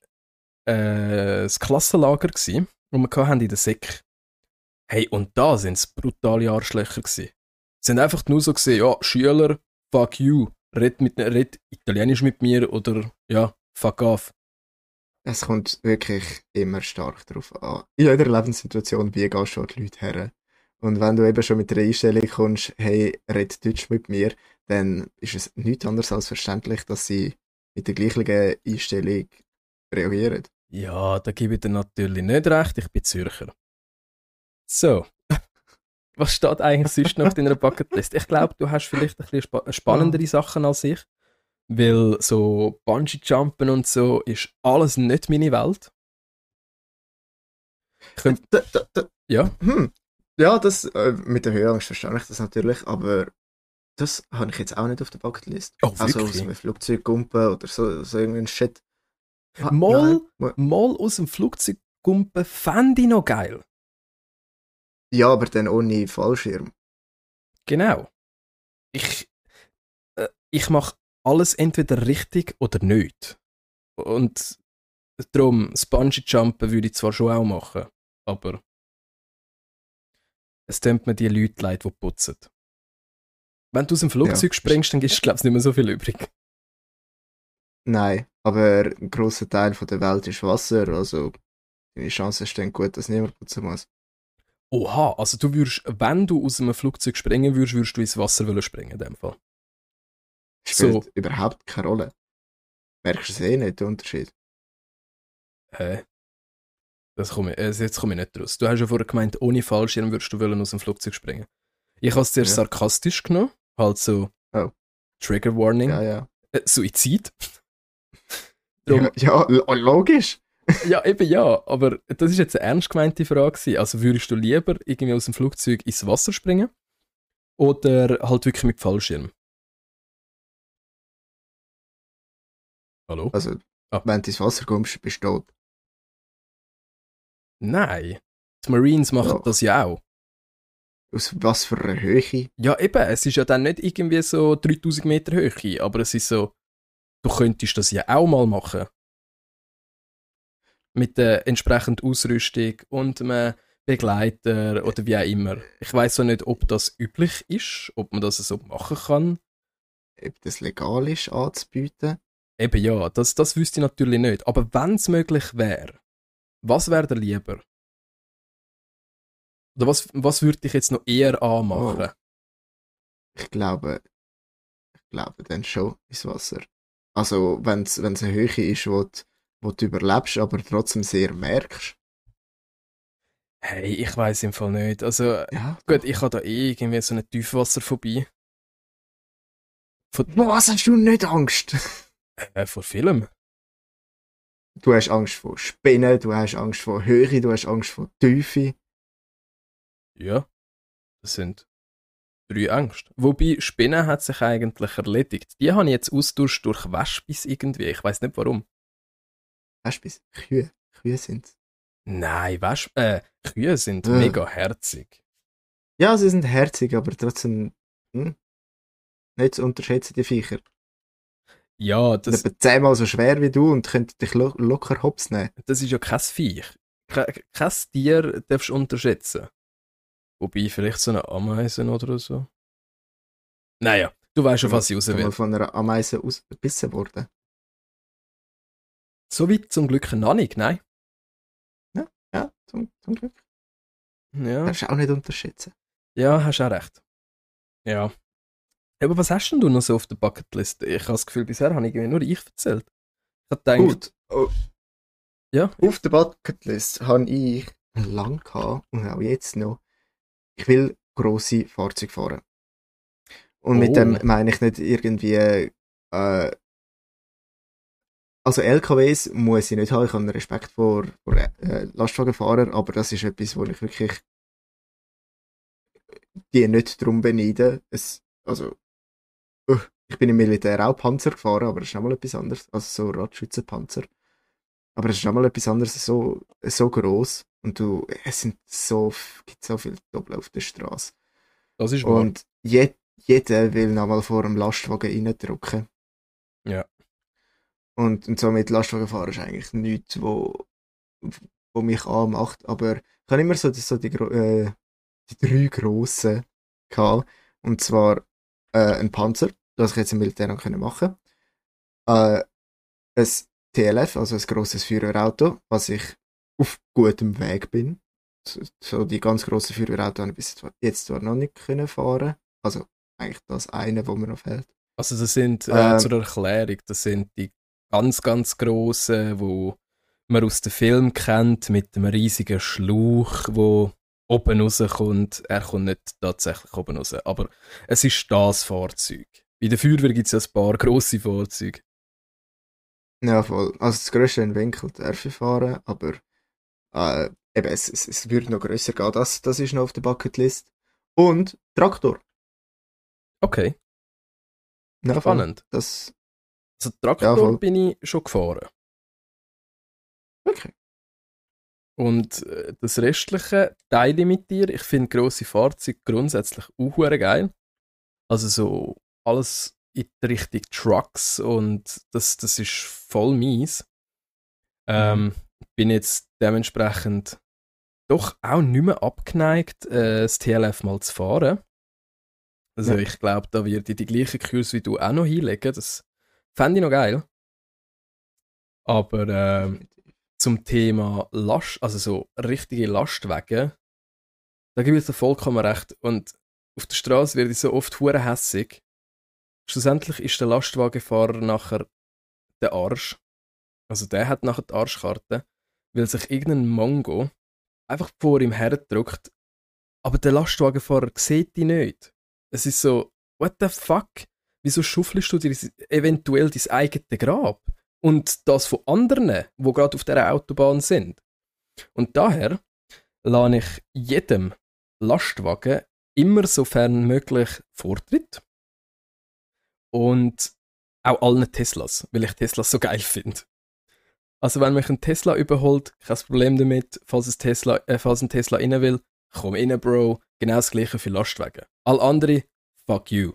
äh, das Klassenlager gsi, wo wir hatten in der Sek. Hey, und da sind es brutale Arschlöcher. Sie sind einfach nur so gesehen, ja, Schüler, fuck you, red, mit, red Italienisch mit mir oder ja, fuck off. Es kommt wirklich immer stark drauf an. In jeder Lebenssituation, wie gehst du an die Leute her? Und wenn du eben schon mit der Einstellung kommst, hey, red Deutsch mit mir, dann ist es nichts anderes als verständlich, dass sie mit der gleichen Einstellung reagieren. Ja, da gebe ich dir natürlich nicht recht, ich bin Zürcher. So. (laughs) Was steht eigentlich sonst noch auf deiner Bucketlist? Ich glaube, du hast vielleicht ein bisschen spa spannendere Sachen als ich. Weil so Bungee-Jumpen und so ist alles nicht meine Welt. Könnt, Da, da, da, ja, hm. Ja, das, äh, mit der Höhenangst verstehe ich das natürlich, aber das habe ich jetzt auch nicht auf der Bucketlist. Oh, also aus einem Flugzeug gumpen oder so, so irgendein Shit. Ah, Mal- mal aus dem Flugzeug gumpen fände ich noch geil. Ja, aber dann ohne Fallschirm. Genau. Ich, äh, ich mache alles entweder richtig oder nicht. Und darum, das Bungee-Jumpen würde ich zwar schon auch machen, aber es tönt mir die Leute leid, die putzen. Wenn du aus dem Flugzeug Ja. springst, dann ist glaube ich nicht mehr so viel übrig. Nein, aber ein grosser Teil von der Welt ist Wasser, also deine Chancen stehen gut, dass niemand putzen muss. Oha, also du würdest, wenn du aus einem Flugzeug springen würdest, würdest du ins Wasser wollen springen in dem Fall. Spielt So. überhaupt keine Rolle. Merkst du es eh nicht, der Unterschied? Hä? Das komme ich, äh, jetzt komme ich nicht raus. Du hast ja vorher gemeint, ohne Fallschirm würdest du wollen aus dem Flugzeug springen. Ich habe es sehr Ja. sarkastisch genommen, halt so Oh. Trigger Warning, Ja, ja. äh, Suizid. Ja, Darum, ja, lo- logisch. Ja, eben ja, aber das ist jetzt eine ernst gemeinte Frage. Also würdest du lieber irgendwie aus dem Flugzeug ins Wasser springen oder halt wirklich mit Fallschirm? Hallo? Also, Ah. wenn du ins Wasser kommst, bist du tot. Nein. Die Marines machen Ja. das ja auch. Aus was für einer Höhe? Ja, eben, es ist ja dann nicht irgendwie so 3000 Meter Höhe, aber es ist so, du könntest das ja auch mal machen. Mit der entsprechenden Ausrüstung und einem Begleiter oder wie auch immer. Ich weiß so nicht, ob das üblich ist, ob man das so machen kann. Ob das legal ist anzubieten? Eben ja, das, das wüsste ich natürlich nicht. Aber wenn es möglich wäre, was wäre dir lieber? Oder was, was würde dich jetzt noch eher anmachen? Ich glaube, ich glaube dann schon ins Wasser. Also, wenn es eine Höhe ist, wo du, wo du überlebst, aber trotzdem sehr merkst. Hey, ich weiß im Fall nicht. Also, Ja. Gut, ich habe da eh irgendwie so eine Tiefwasserphobie. Von, Was hast du nicht Angst? äh, vor Film. Du hast Angst vor Spinnen, du hast Angst vor Höhe, du hast Angst vor Tiefe. Ja. Das sind drei Ängste. Wobei, Spinnen hat sich eigentlich erledigt. Die habe ich jetzt austauscht durch Wespis irgendwie. Ich weiß nicht warum. Weißt du, bis Kühe. Kühe sind. Nein, Wesp äh, Kühe sind Äh. mega herzig. Ja, sie sind herzig, aber trotzdem hm, nicht zu unterschätzen, die Viecher. Ja, Das etwa zehnmal so schwer wie du und könnte dich lo locker hops nehmen. das ist ja kein Viech. Ke kein Tier darfst du unterschätzen. Wobei, vielleicht so eine Ameise oder so. Naja, du weißt schon, was ich raus will. mal von einer Ameise ausgebissen worden. So weit zum Glück noch nicht, nein. Ja, zum, zum Glück. Ja. Darfst du auch nicht unterschätzen. Ja, hast auch recht. Ja. Aber was hast denn du noch so auf der Bucketlist? Ich habe das Gefühl, bisher habe ich nur ich erzählt. Ich habe gedacht, Gut. Oh, ja, auf der Bucketlist habe ich lang gehabt und auch jetzt noch. Ich will grosse Fahrzeuge fahren. Und Oh. mit dem meine ich nicht irgendwie äh, also LKWs muss ich nicht haben, ich habe Respekt vor, vor äh, Lastwagenfahrern, aber das ist etwas, wo ich wirklich die nicht darum beneide. Es, also, uh, ich bin im Militär auch Panzer gefahren, aber das ist nochmal etwas anderes, also so Radschützenpanzer. Aber es ist nochmal etwas anderes, so, so groß und du, es sind so, gibt so viele Doppel auf der Straße. Das ist wahr. Und je, jeder will nochmal vor dem Lastwagen reindrücken. Ja. Und, und somit Lastwagenfahren ist eigentlich nichts, wo, wo mich anmacht. Aber ich habe immer so, die- so die, äh, die drei grossen gehabt. Und zwar äh, ein Panzer, das ich jetzt im Militär noch können machen äh, Ein TLF, also ein grosses Feuerwehrauto, was ich auf gutem Weg bin. So, so die ganz grossen Feuerwehrautos habe ich bis jetzt- jetzt zwar noch nicht können fahren. Also eigentlich das eine, wo mir noch fehlt. Also das sind, äh, Ähm. zur Erklärung, das sind die ganz, ganz grossen, wo man aus dem Film kennt, mit einem riesigen Schlauch, wo oben rauskommt. Er kommt nicht tatsächlich oben raus, aber es ist das Fahrzeug. Bei der Feuerwehr gibt es ja ein paar grosse Fahrzeuge. Ja, voll. Also das grösste in Winkel darf ich fahren, aber äh, eben, es, es, es würde noch grösser gehen. Das, das ist noch auf der Bucketlist. Und Traktor. Okay, Ja, spannend. Das, Also Traktor Ja, bin ich schon gefahren. okay. Und äh, das Restliche teile ich mit dir. Ich finde grosse Fahrzeuge grundsätzlich auch geil. Also so alles in die Richtung Trucks und das, das ist voll mies. Ähm, bin jetzt dementsprechend doch auch nicht mehr abgeneigt, äh, das TLF mal zu fahren. Also Ja. ich glaube, da wird ich die gleichen Kurs wie du auch noch hinlegen. Das fände ich noch geil. Aber ähm, zum Thema Last, also so richtige Lastwagen, da gebe ich dir vollkommen recht. Und auf der Straße werde ich so oft hure hässig. Schlussendlich ist der Lastwagenfahrer nachher der Arsch. Also der hat nachher die Arschkarte, weil sich irgendein Mongo einfach vor ihm herdrückt. Aber der Lastwagenfahrer sieht die nicht. Es ist so, what the fuck? Wieso schuffelst du dir eventuell dein eigenes Grab? und das von anderen, wo gerade auf der Autobahn sind. Und daher lade ich jedem Lastwagen immer sofern möglich Vortritt und auch allen Teslas, weil ich Teslas so geil finde. Also wenn mich ein Tesla überholt, kein Problem damit, falls, es Tesla, äh, falls ein Tesla rein will, komm rein, Bro. Genau das gleiche für Lastwagen. All andere, fuck you.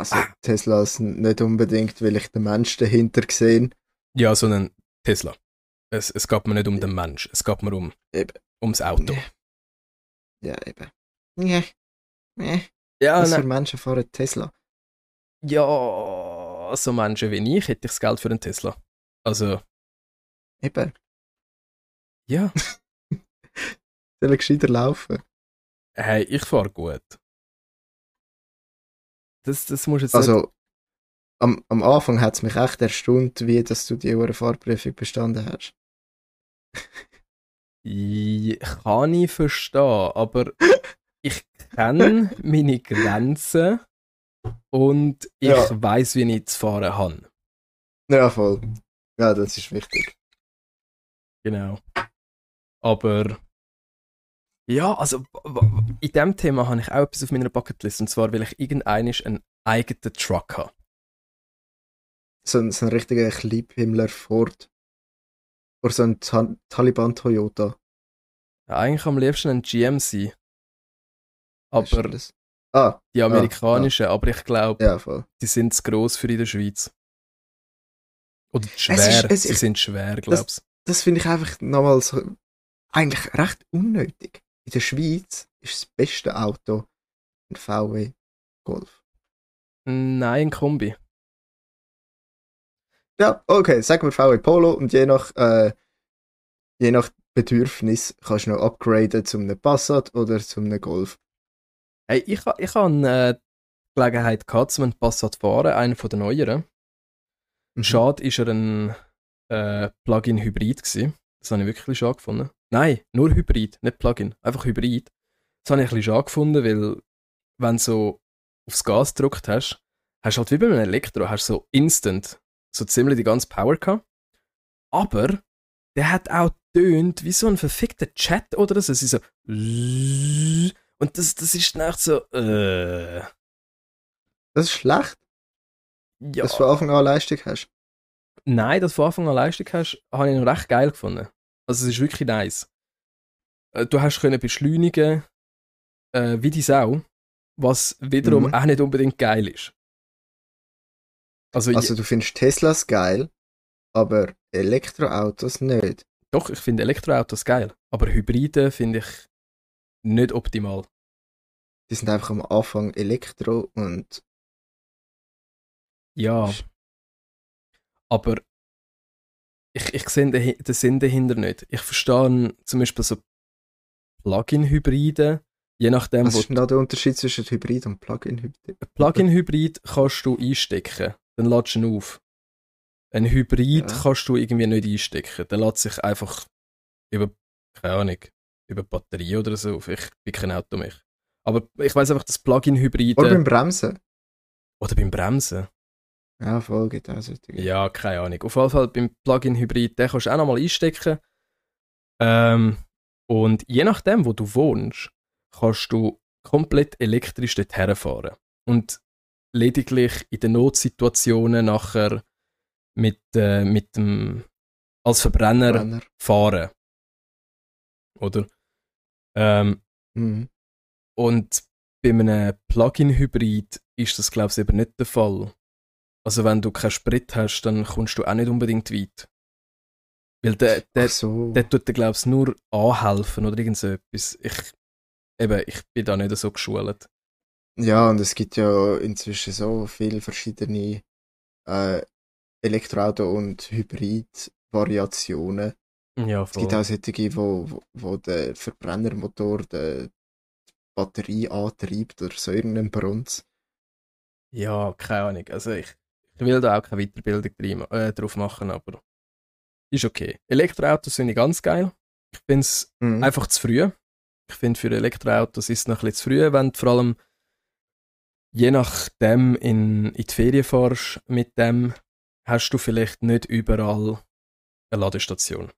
Also Teslas nicht unbedingt, weil ich den Mensch dahinter sehe. Ja, sondern Tesla. Es, es geht mir nicht um den Mensch, es geht mir um Eben. ums Auto. Ja, eben. Ja. Ja. Ja, Was für Menschen fahren Tesla? ja, so Menschen wie ich hätte ich das Geld für einen Tesla. Also, Eben. ja, (laughs) Soll gescheiter laufen? hey, ich fahre gut. Das, das muss jetzt nicht... Also, am, am Anfang hat es mich echt erstaunt, wie dass du die Uhr Fahrprüfung bestanden hast. Ja, Kann ich verstehen, aber (laughs) ich kenne meine Grenzen und ich Ja. weiß, wie ich zu fahren habe. Ja, voll. Ja, das ist wichtig. Genau. Aber ja, also in dem Thema habe ich auch etwas auf meiner Bucketlist und zwar will ich irgendeinen einen eigenen Truck haben. So ein, so ein richtiger Kleinhimmler Ford. Oder so ein Ta Taliban Toyota. Ja, eigentlich am liebsten ein GMC. Aber das? Ah, die amerikanischen, aber ich glaube, ja, die sind zu gross für in der Schweiz. Oder zu Es schwer. ist- es Sie ist- sind schwer, glaub's. Das finde ich einfach nochmal so. Eigentlich recht unnötig. In der Schweiz ist das beste Auto ein VW Golf. Nein, ein Kombi. Ja, okay, sagen wir VW Polo und je nach, äh, je nach Bedürfnis kannst du noch upgraden zum einem Passat oder zum einem Golf. Hey, ich, ich habe äh, die Gelegenheit gehabt, um einen Passat zu fahren, einen von den neueren. Mhm. Schade ist er ein äh, Plug-in-Hybrid gewesen. Das habe ich wirklich schade gefunden. Nein, nur Hybrid, nicht Plug-in, einfach Hybrid. Das habe ich ein bisschen schade gefunden, weil wenn du so aufs Gas gedrückt hast, hast du halt wie bei einem Elektro, hast du so instant so ziemlich die ganze Power gehabt. Aber der hat auch tönt wie so ein verfickter Chat oder so. Es ist so. Und das, das ist dann echt so. Äh, Das ist schlecht, ja. dass du von Anfang an Leistung hast. Nein, dass du von Anfang an Leistung hast, habe ich noch recht geil gefunden. Also es ist wirklich nice. Äh, Du hast können beschleunigen, äh, wie die Sau, was wiederum Mhm. auch nicht unbedingt geil ist. Also, Also du findest Teslas geil, aber Elektroautos nicht. doch, ich finde Elektroautos geil, aber Hybride finde ich nicht optimal. Die sind einfach am Anfang Elektro und Ja, aber ich, ich sehe den, den Sinn dahinter nicht. Ich verstehe zum Beispiel so Plug-in-Hybride, je nachdem, was ist denn da der Unterschied zwischen Hybrid und Plug-in-Hybrid? Plug-in-Hybrid kannst du einstecken, dann lädst du ihn auf. Ein Hybrid Ja. kannst du irgendwie nicht einstecken, der lädt sich einfach über, keine Ahnung, über Batterie oder so auf. Ich bin kein Auto mehr. Aber ich weiß einfach, dass Plug-in-Hybride Oder oder, beim Bremsen? beim Bremsen. Ja, voll, geht auch so. Ja, keine Ahnung. Auf jeden Fall beim Plug-in-Hybrid, den kannst du auch nochmal einstecken. Ähm, und je nachdem, wo du wohnst, kannst du komplett elektrisch dort herfahren. Und lediglich in den Notsituationen nachher mit, äh, mit dem als Verbrenner Brenner. fahren. Oder? Ähm, Mhm. und bei einem Plug-in-Hybrid ist das, glaube ich, eben nicht der Fall. Also wenn du keinen Sprit hast, dann kommst du auch nicht unbedingt weit. Weil der, der, so. der tut dir, glaube ich, nur anhelfen oder irgend so etwas. Ich, eben, ich bin da nicht so geschult. Ja, und es gibt ja inzwischen so viele verschiedene äh, Elektroauto- und Hybrid-Variationen. Ja, Es gibt auch solche, wo, wo, wo der Verbrennermotor die Batterie antreibt oder so irgendein Brunz. Ja, keine Ahnung. Also ich, ich will da auch keine Weiterbildung äh, drauf machen, aber ist okay. Elektroautos ich ganz geil. Ich finde es Mhm. einfach zu früh. Ich finde, für Elektroautos ist es noch ein bisschen zu früh, wenn du vor allem je nachdem in, in die Ferien fährst mit dem, hast du vielleicht nicht überall eine Ladestation.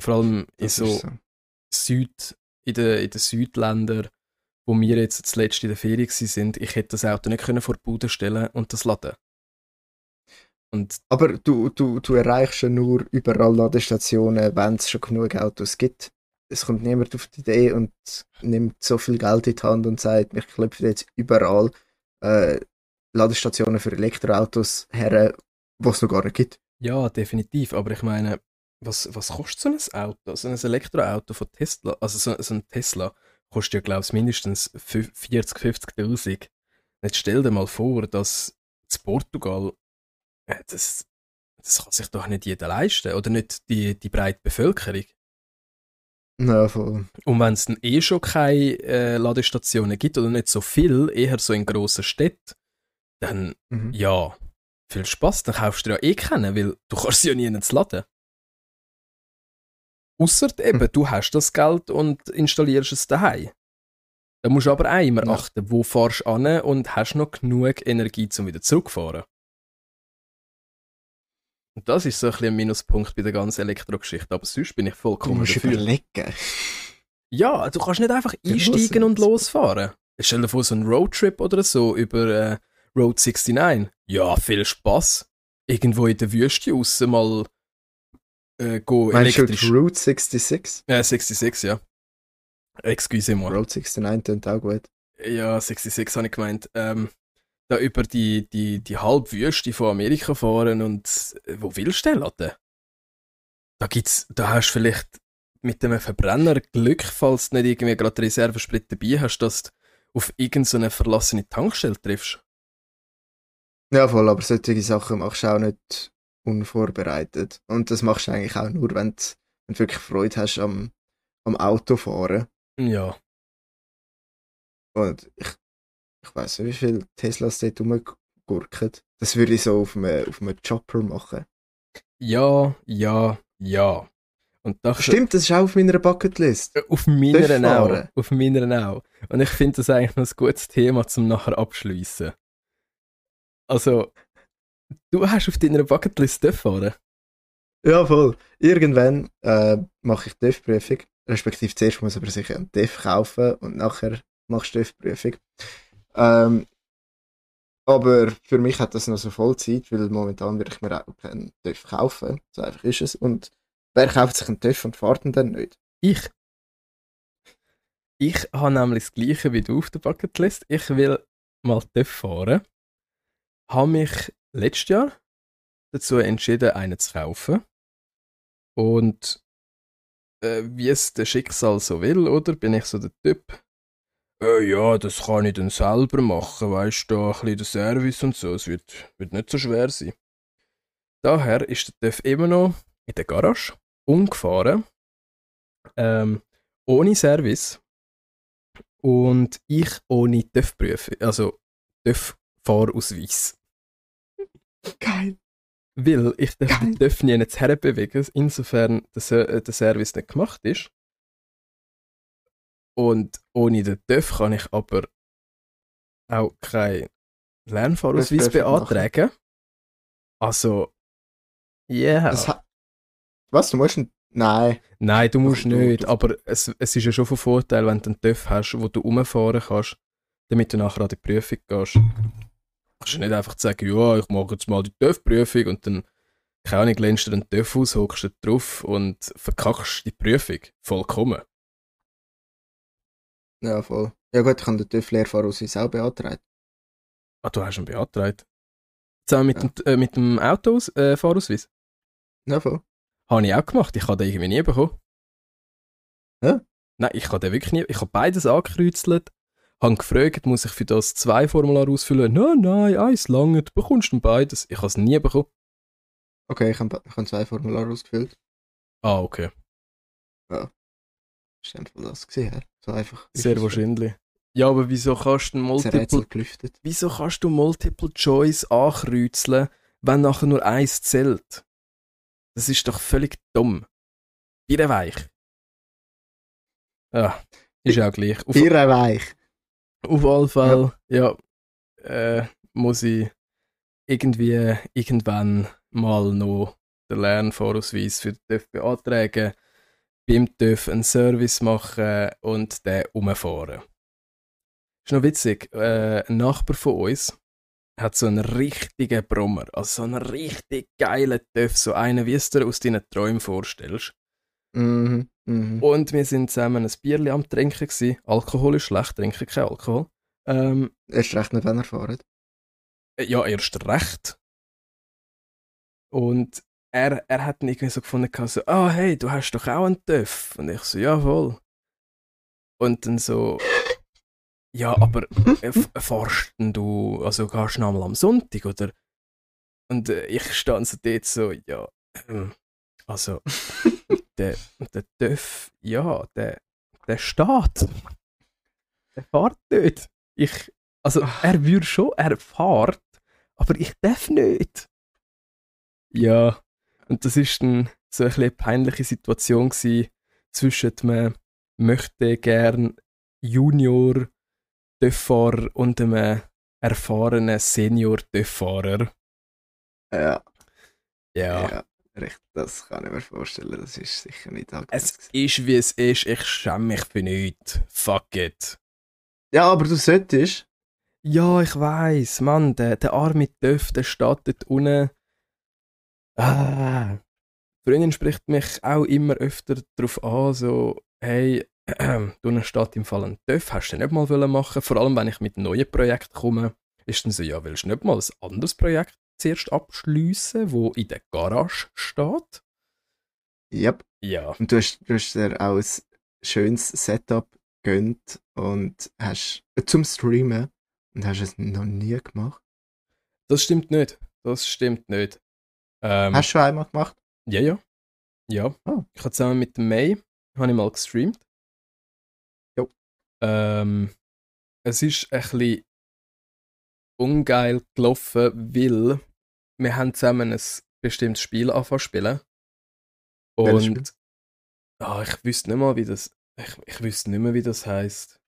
Vor allem in Das so, ist so. Süd, in den, in den Südländern, wo wir jetzt zuletzt in der Ferien sind, ich hätte das Auto nicht können vor die Bude stellen und das laden. Und Aber du, du, du erreichst ja nur überall Ladestationen, wenn es schon genug Autos gibt. Es kommt niemand auf die Idee und nimmt so viel Geld in die Hand und sagt, ich klopfe jetzt überall äh, Ladestationen für Elektroautos her, was es noch gar nicht gibt. ja, definitiv, aber ich meine, was, was kostet so ein Auto? So ein Elektroauto von Tesla, also so, so ein Tesla, kostet ja, glaube ich, mindestens fü- 40, 50.000. Jetzt stell dir mal vor, dass in Portugal, äh, das, das kann sich doch nicht jeder leisten, oder nicht die, die breite Bevölkerung. Ja, voll. Und wenn es dann eh schon keine äh, Ladestationen gibt oder nicht so viel, eher so in grossen Städten, dann Mhm. ja, viel Spaß, dann kaufst du ja eh keinen, weil du kannst sie ja nie ins laden. Ausser eben, Hm. du hast das Geld und installierst es daheim. Da musst du aber auch immer Ja. achten, wo fahrst du an und hast noch genug Energie, um wieder zurückzufahren. Und das ist so ein bisschen ein Minuspunkt bei der ganzen Elektrogeschichte, aber sonst bin ich Du vollkommen musst dafür. überlegen. Ja, du kannst nicht einfach einsteigen und losfahren. Stell dir vor, so ein Roadtrip oder so über äh, Road 69. Ja, viel Spaß. Irgendwo in der Wüste raus mal äh, go Meinst du elektrisch. Route 66? Äh, 66, ja. Excuse-moi. Route 69 klingt auch gut. Ja, 66 habe ich gemeint. Ähm, da über die, die, die Halbwüste von Amerika fahren und äh, wo willst du denn laden? Da gibt's, da hast du vielleicht mit einem Verbrenner Glück, falls du nicht irgendwie gerade Reservesprit dabei hast, dass du auf irgendeine verlassene Tankstelle triffst. Ja, voll, aber solche Sachen machst du auch nicht unvorbereitet. Und das machst du eigentlich auch nur, wenn du, wenn du wirklich Freude hast am, am Autofahren. Ja. Und ich, ich weiß nicht, wie viele Teslas dort rumgurken. Das würde ich so auf einem, auf einem Chopper machen. Ja, ja, ja. Und da Stimmt, das ist auch auf meiner Bucketlist. Äh, Auf meiner auch. Auf meiner auch. Und ich finde das eigentlich noch ein gutes Thema zum nachher abschließen. Also, Du hast auf deiner Bucketlist TÜV fahren? Ja, voll. Irgendwann äh, mache ich TÜV-Prüfung. Respektive zuerst muss aber sicher einen TÜV kaufen und nachher machst du TÜV-Prüfung. Ähm, aber für mich hat das noch so voll Zeit, weil momentan würde ich mir auch keinen TÜV kaufen. So einfach ist es. Und wer kauft sich einen TÜV und fährt ihn dann nicht? Ich. Ich habe nämlich das Gleiche wie du auf der Bucketlist. Ich will mal TÜV fahren. Habe mich letztes Jahr dazu entschieden, einen zu kaufen. Und äh, wie es der Schicksal so will, oder? Bin ich so der Typ. Äh, ja, das kann ich dann selber machen, weißt du, ein bisschen der Service und so. Es wird, wird nicht so schwer sein. Daher ist der TÜV immer noch in der Garage umgefahren. Ähm, ohne Service. Und ich ohne TÜV-Prüfung, also TÜV-Fahrausweis. Geil. Weil ich darf Geil. den TÜV nie jetzt herbewegen, insofern der, äh, der Service nicht gemacht ist. Und ohne den TÜV kann ich aber auch keinen Lernfahrausweis darf beantragen. Also, ha- Was, du musst... n- Nein. Nein, du musst Also, du- nicht, du- aber es, es ist ja schon von Vorteil, wenn du einen TÜV hast, wo du umfahren kannst, damit du nachher an die Prüfung gehst. Kannst du nicht einfach sagen, ja, ich mache jetzt mal die TÜV-Prüfung und dann, keine Ahnung, lehnst du den TÜV aus, hockst du drauf und verkackst die Prüfung. Vollkommen. Ja, voll. Ja gut, ich habe den TÜV-Lehrfahrausweis auch beantragt. Ah, du hast ihn beantragt. Zusammen mit, Ja. dem, äh, mit dem Auto, äh, Fahrausweis. Ja, voll. Habe ich auch gemacht, ich habe den irgendwie nie bekommen. Hä? Nein, ich habe den wirklich nie, ich habe beides angekreuzelt, habe gefragt, muss ich für das zwei Formulare ausfüllen? Nein, nein, eins lange, du bekommst dann beides. Ich habe es nie bekommen. Okay, ich habe hab zwei Formulare ausgefüllt. Ah, okay. Ist einfach das gesehen, ja. So einfach. Sehr wahrscheinlich. Ja, aber wieso kannst du Multiple, wieso kannst du Multiple Choice ankreuzeln, wenn nachher nur eins zählt? Das ist doch völlig dumm. Bier weich. Ah, ist auch gleich. Auf, Bier weich. Auf alle Fall, ja, äh, muss ich irgendwie irgendwann mal noch den Lernvorausweis für den TÜV beantragen, beim TÜV einen Service machen und den umfahren. Ist noch witzig, äh, ein Nachbar von uns hat so einen richtigen Brummer, also so einen richtig geilen TÜV, so einen, wie es dir aus deinen Träumen vorstellst. Mhm. Mhm. Und wir sind zusammen ein Bierli am Trinken gewesen. Alkohol ist schlecht, trinken kein Alkohol. Ähm, Erst recht nicht, wenn er fährt. ja, erst recht. Und er, er hat dann irgendwie so gefunden, so, ah, hey, du hast doch auch einen TÜV. Und ich so, ja, voll. Und dann so, ja, aber äh, fahrst du, also gehst du noch mal am Sonntag, oder? Und äh, ich stand so dort so, ja, ähm, also, (laughs) der, der TÜV, ja, der, der steht. Der fährt nicht. Ich, also, er würde schon, er fährt, aber ich darf nicht. Ja, und das ist dann so ein eine peinliche Situation gewesen zwischen man möchte gern Junior TÜV-Fahrer und einem erfahrenen Senior TÜV-Fahrer. Ja. Ja. ja. Recht, das kann ich mir vorstellen. Das ist sicher nicht Es angemessen. ist wie es ist, ich schäme mich für nichts. Fuck it. Ja, aber du solltest. Ja, ich weiß, Mann, der, der arme Töff, der steht dort unten. Ah. Die Freundin spricht mich auch immer öfter darauf an, so, hey, (clears throat) da unten steht im Fall ein Töff, hast du nicht mal wollen machen? Vor allem, wenn ich mit neuen Projekten komme, ist dann so, ja, willst du nicht mal ein anderes Projekt zuerst abschliessen, wo in der Garage steht? Yep. Ja. Und du hast, du hast dir auch ein schönes Setup gönnt und hast äh, zum Streamen und hast es noch nie gemacht. Das stimmt nicht. Das stimmt nicht. Ähm, Hast du schon einmal gemacht? Ja, ja. Ja. Ah. Ich habe zusammen mit May habe ich mal gestreamt. Jo. Ähm, es ist ein bisschen ungeil gelaufen, weil wir haben zusammen ein bestimmtes Spiel angefangen spielen. Und ah, ich wüsste nicht mal, wie das. Ich, ich wüsste nicht mehr, wie das heißt.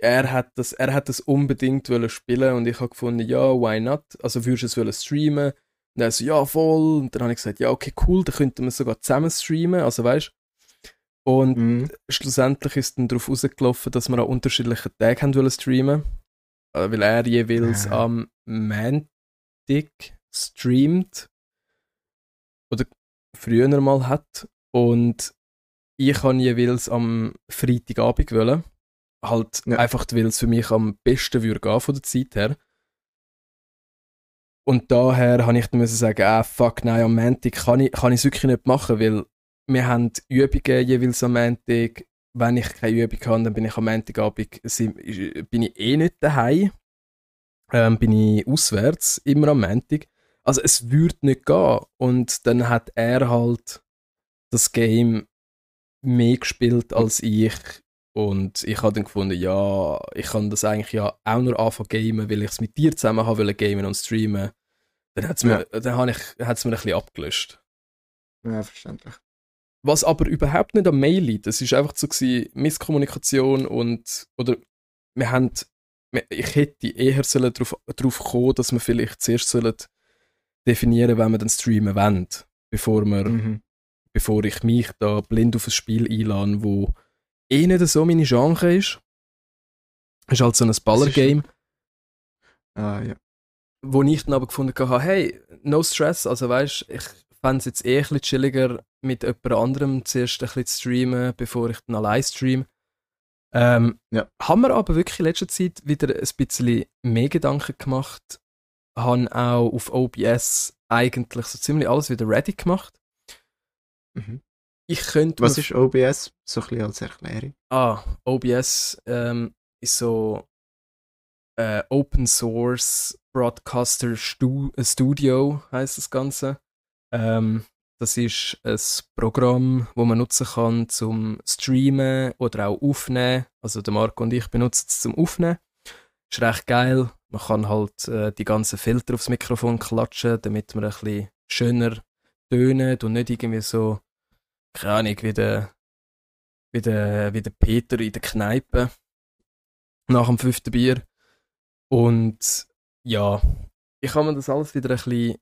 er hat das, er hat das unbedingt wollen spielen und ich habe gefunden, ja, why not? Also würdest du es wollen streamen? Und er so, ja, voll. Und dann habe ich gesagt, ja, okay, cool, dann könnten wir sogar zusammen streamen, also weißt Und Mhm. schlussendlich ist dann darauf rausgelaufen, dass wir an unterschiedlichen Tagen haben wollen streamen. Äh, Weil er jeweils Ja. am Montag streamt. Oder früher mal hat. Und ich habe jeweils am Freitagabend wollen. Halt Ja. einfach, weil es für mich am besten würde gehen von der Zeit her. Und daher habe ich dann müssen sagen, ah fuck, nein, am Montag kann ich, kann ich es wirklich nicht machen, weil wir haben Übungen jeweils am Montag. Wenn ich keine Übung habe, dann bin ich am Montagabend bin ich eh nicht daheim. Ähm, bin ich auswärts, immer am Montag. Also es würde nicht gehen. Und dann hat er halt das Game mehr gespielt als ich. Und ich habe dann gefunden, ja, ich kann das eigentlich ja auch nur anfangen gamen, weil ich es mit dir zusammen haben wollte gamen und streamen. Dann hat es mir, dann ich, hat's mir ein bisschen abgelöscht. Ja, verständlich. Was aber überhaupt nicht am Mail liegt. Es ist einfach so gewesen, Misskommunikation und, oder wir haben, ich hätte eher sollen darauf, darauf kommen, dass wir vielleicht zuerst sollen definieren, wenn wir dann streamen wollen, bevor wir, Mhm. bevor ich mich da blind auf ein Spiel einlade, wo eh nicht so meine Genre ist. Ist halt so ein Ballergame, Ah, ja. wo ich dann aber gefunden habe, hey, no stress, also weißt, ich fände es jetzt eh ein bisschen chilliger, mit jemand anderem zuerst ein bisschen zu streamen, bevor ich dann allein stream. Ähm, Ja. Haben wir aber wirklich in letzter Zeit wieder ein bisschen mehr Gedanken gemacht, haben auch auf OBS eigentlich so ziemlich alles wieder ready gemacht. Mhm. Ich könnte Was ist OBS? So ein bisschen als Erklärung. Ah, OBS ähm, ist so äh, Open Source Broadcaster Stu äh, Studio heißt das Ganze. Ähm, das ist ein Programm, wo man nutzen kann zum Streamen oder auch aufnehmen. Also der Marco und ich benutzen es zum Aufnehmen. Ist recht geil. Man kann halt äh, die ganzen Filter aufs Mikrofon klatschen, damit man ein bisschen schöner tönen und nicht irgendwie so, keine Ahnung, wie der wie der, wie der Peter in der Kneipe nach dem fünften Bier. Und ja, ich habe mir das alles wieder ein bisschen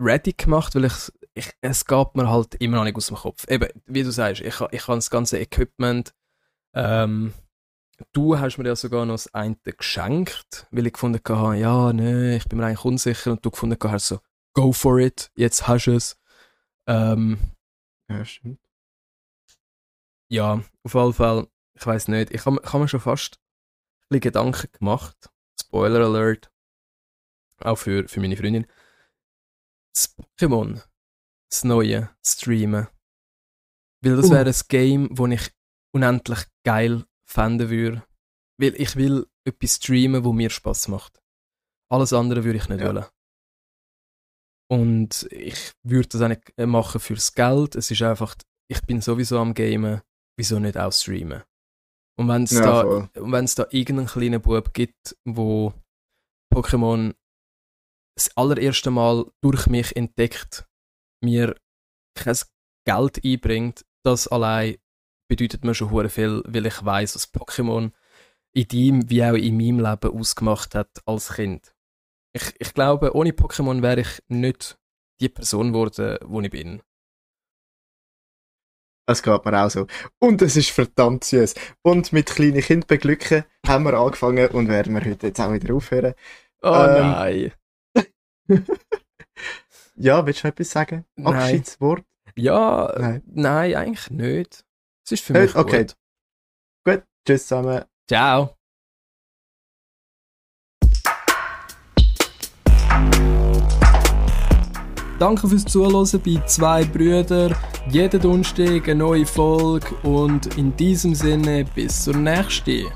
ready gemacht, weil ich, ich, es geht mir halt immer noch nicht aus dem Kopf. Eben, wie du sagst, ich, ich habe das ganze Equipment. Ähm, du hast mir ja sogar noch das eine geschenkt, weil ich gefunden habe, ja, nee, ich bin mir eigentlich unsicher. Und du gefunden hast so, go for it, jetzt hast du es. Ähm, Ja, stimmt. ja, auf jeden Fall, ich weiß nicht, ich habe hab mir schon fast ein bisschen Gedanken gemacht. Spoiler Alert. Auch für, für meine Freundin. Das Pokémon, das neue, streamen. Weil das Uh. wäre ein Game, das ich unendlich geil fänden würde. Weil ich will etwas streamen, wo mir Spaß macht. Alles andere würde ich nicht Ja. wollen. Und ich würde das auch nicht äh, machen fürs Geld. Es ist einfach, ich bin sowieso am Gamen, wieso nicht auch streamen? Und wenn es Ja, da, voll. wenn's da irgendeinen kleinen Bub gibt, wo Pokémon das allererste Mal durch mich entdeckt, mir kein Geld einbringt, das allein bedeutet mir schon hure viel, weil ich weiß, was Pokémon in deinem wie auch in meinem Leben ausgemacht hat als Kind. Ich, ich glaube, ohne Pokémon wäre ich nicht die Person geworden, die ich bin. Das geht mir auch so. Und es ist verdammt süß. Und mit kleinen Kind beglücken haben wir angefangen und werden wir heute jetzt auch wieder aufhören. Oh Ähm, nein. (laughs) Ja, willst du etwas sagen? Nein. Abschiedswort? Ja, nein. Nein. eigentlich nicht. Es ist für mich Okay. gut. Gut, tschüss zusammen. Ciao. Danke fürs Zuhören bei zwei Brüdern. Jeden Donnerstag eine neue Folge und in diesem Sinne bis zur nächsten.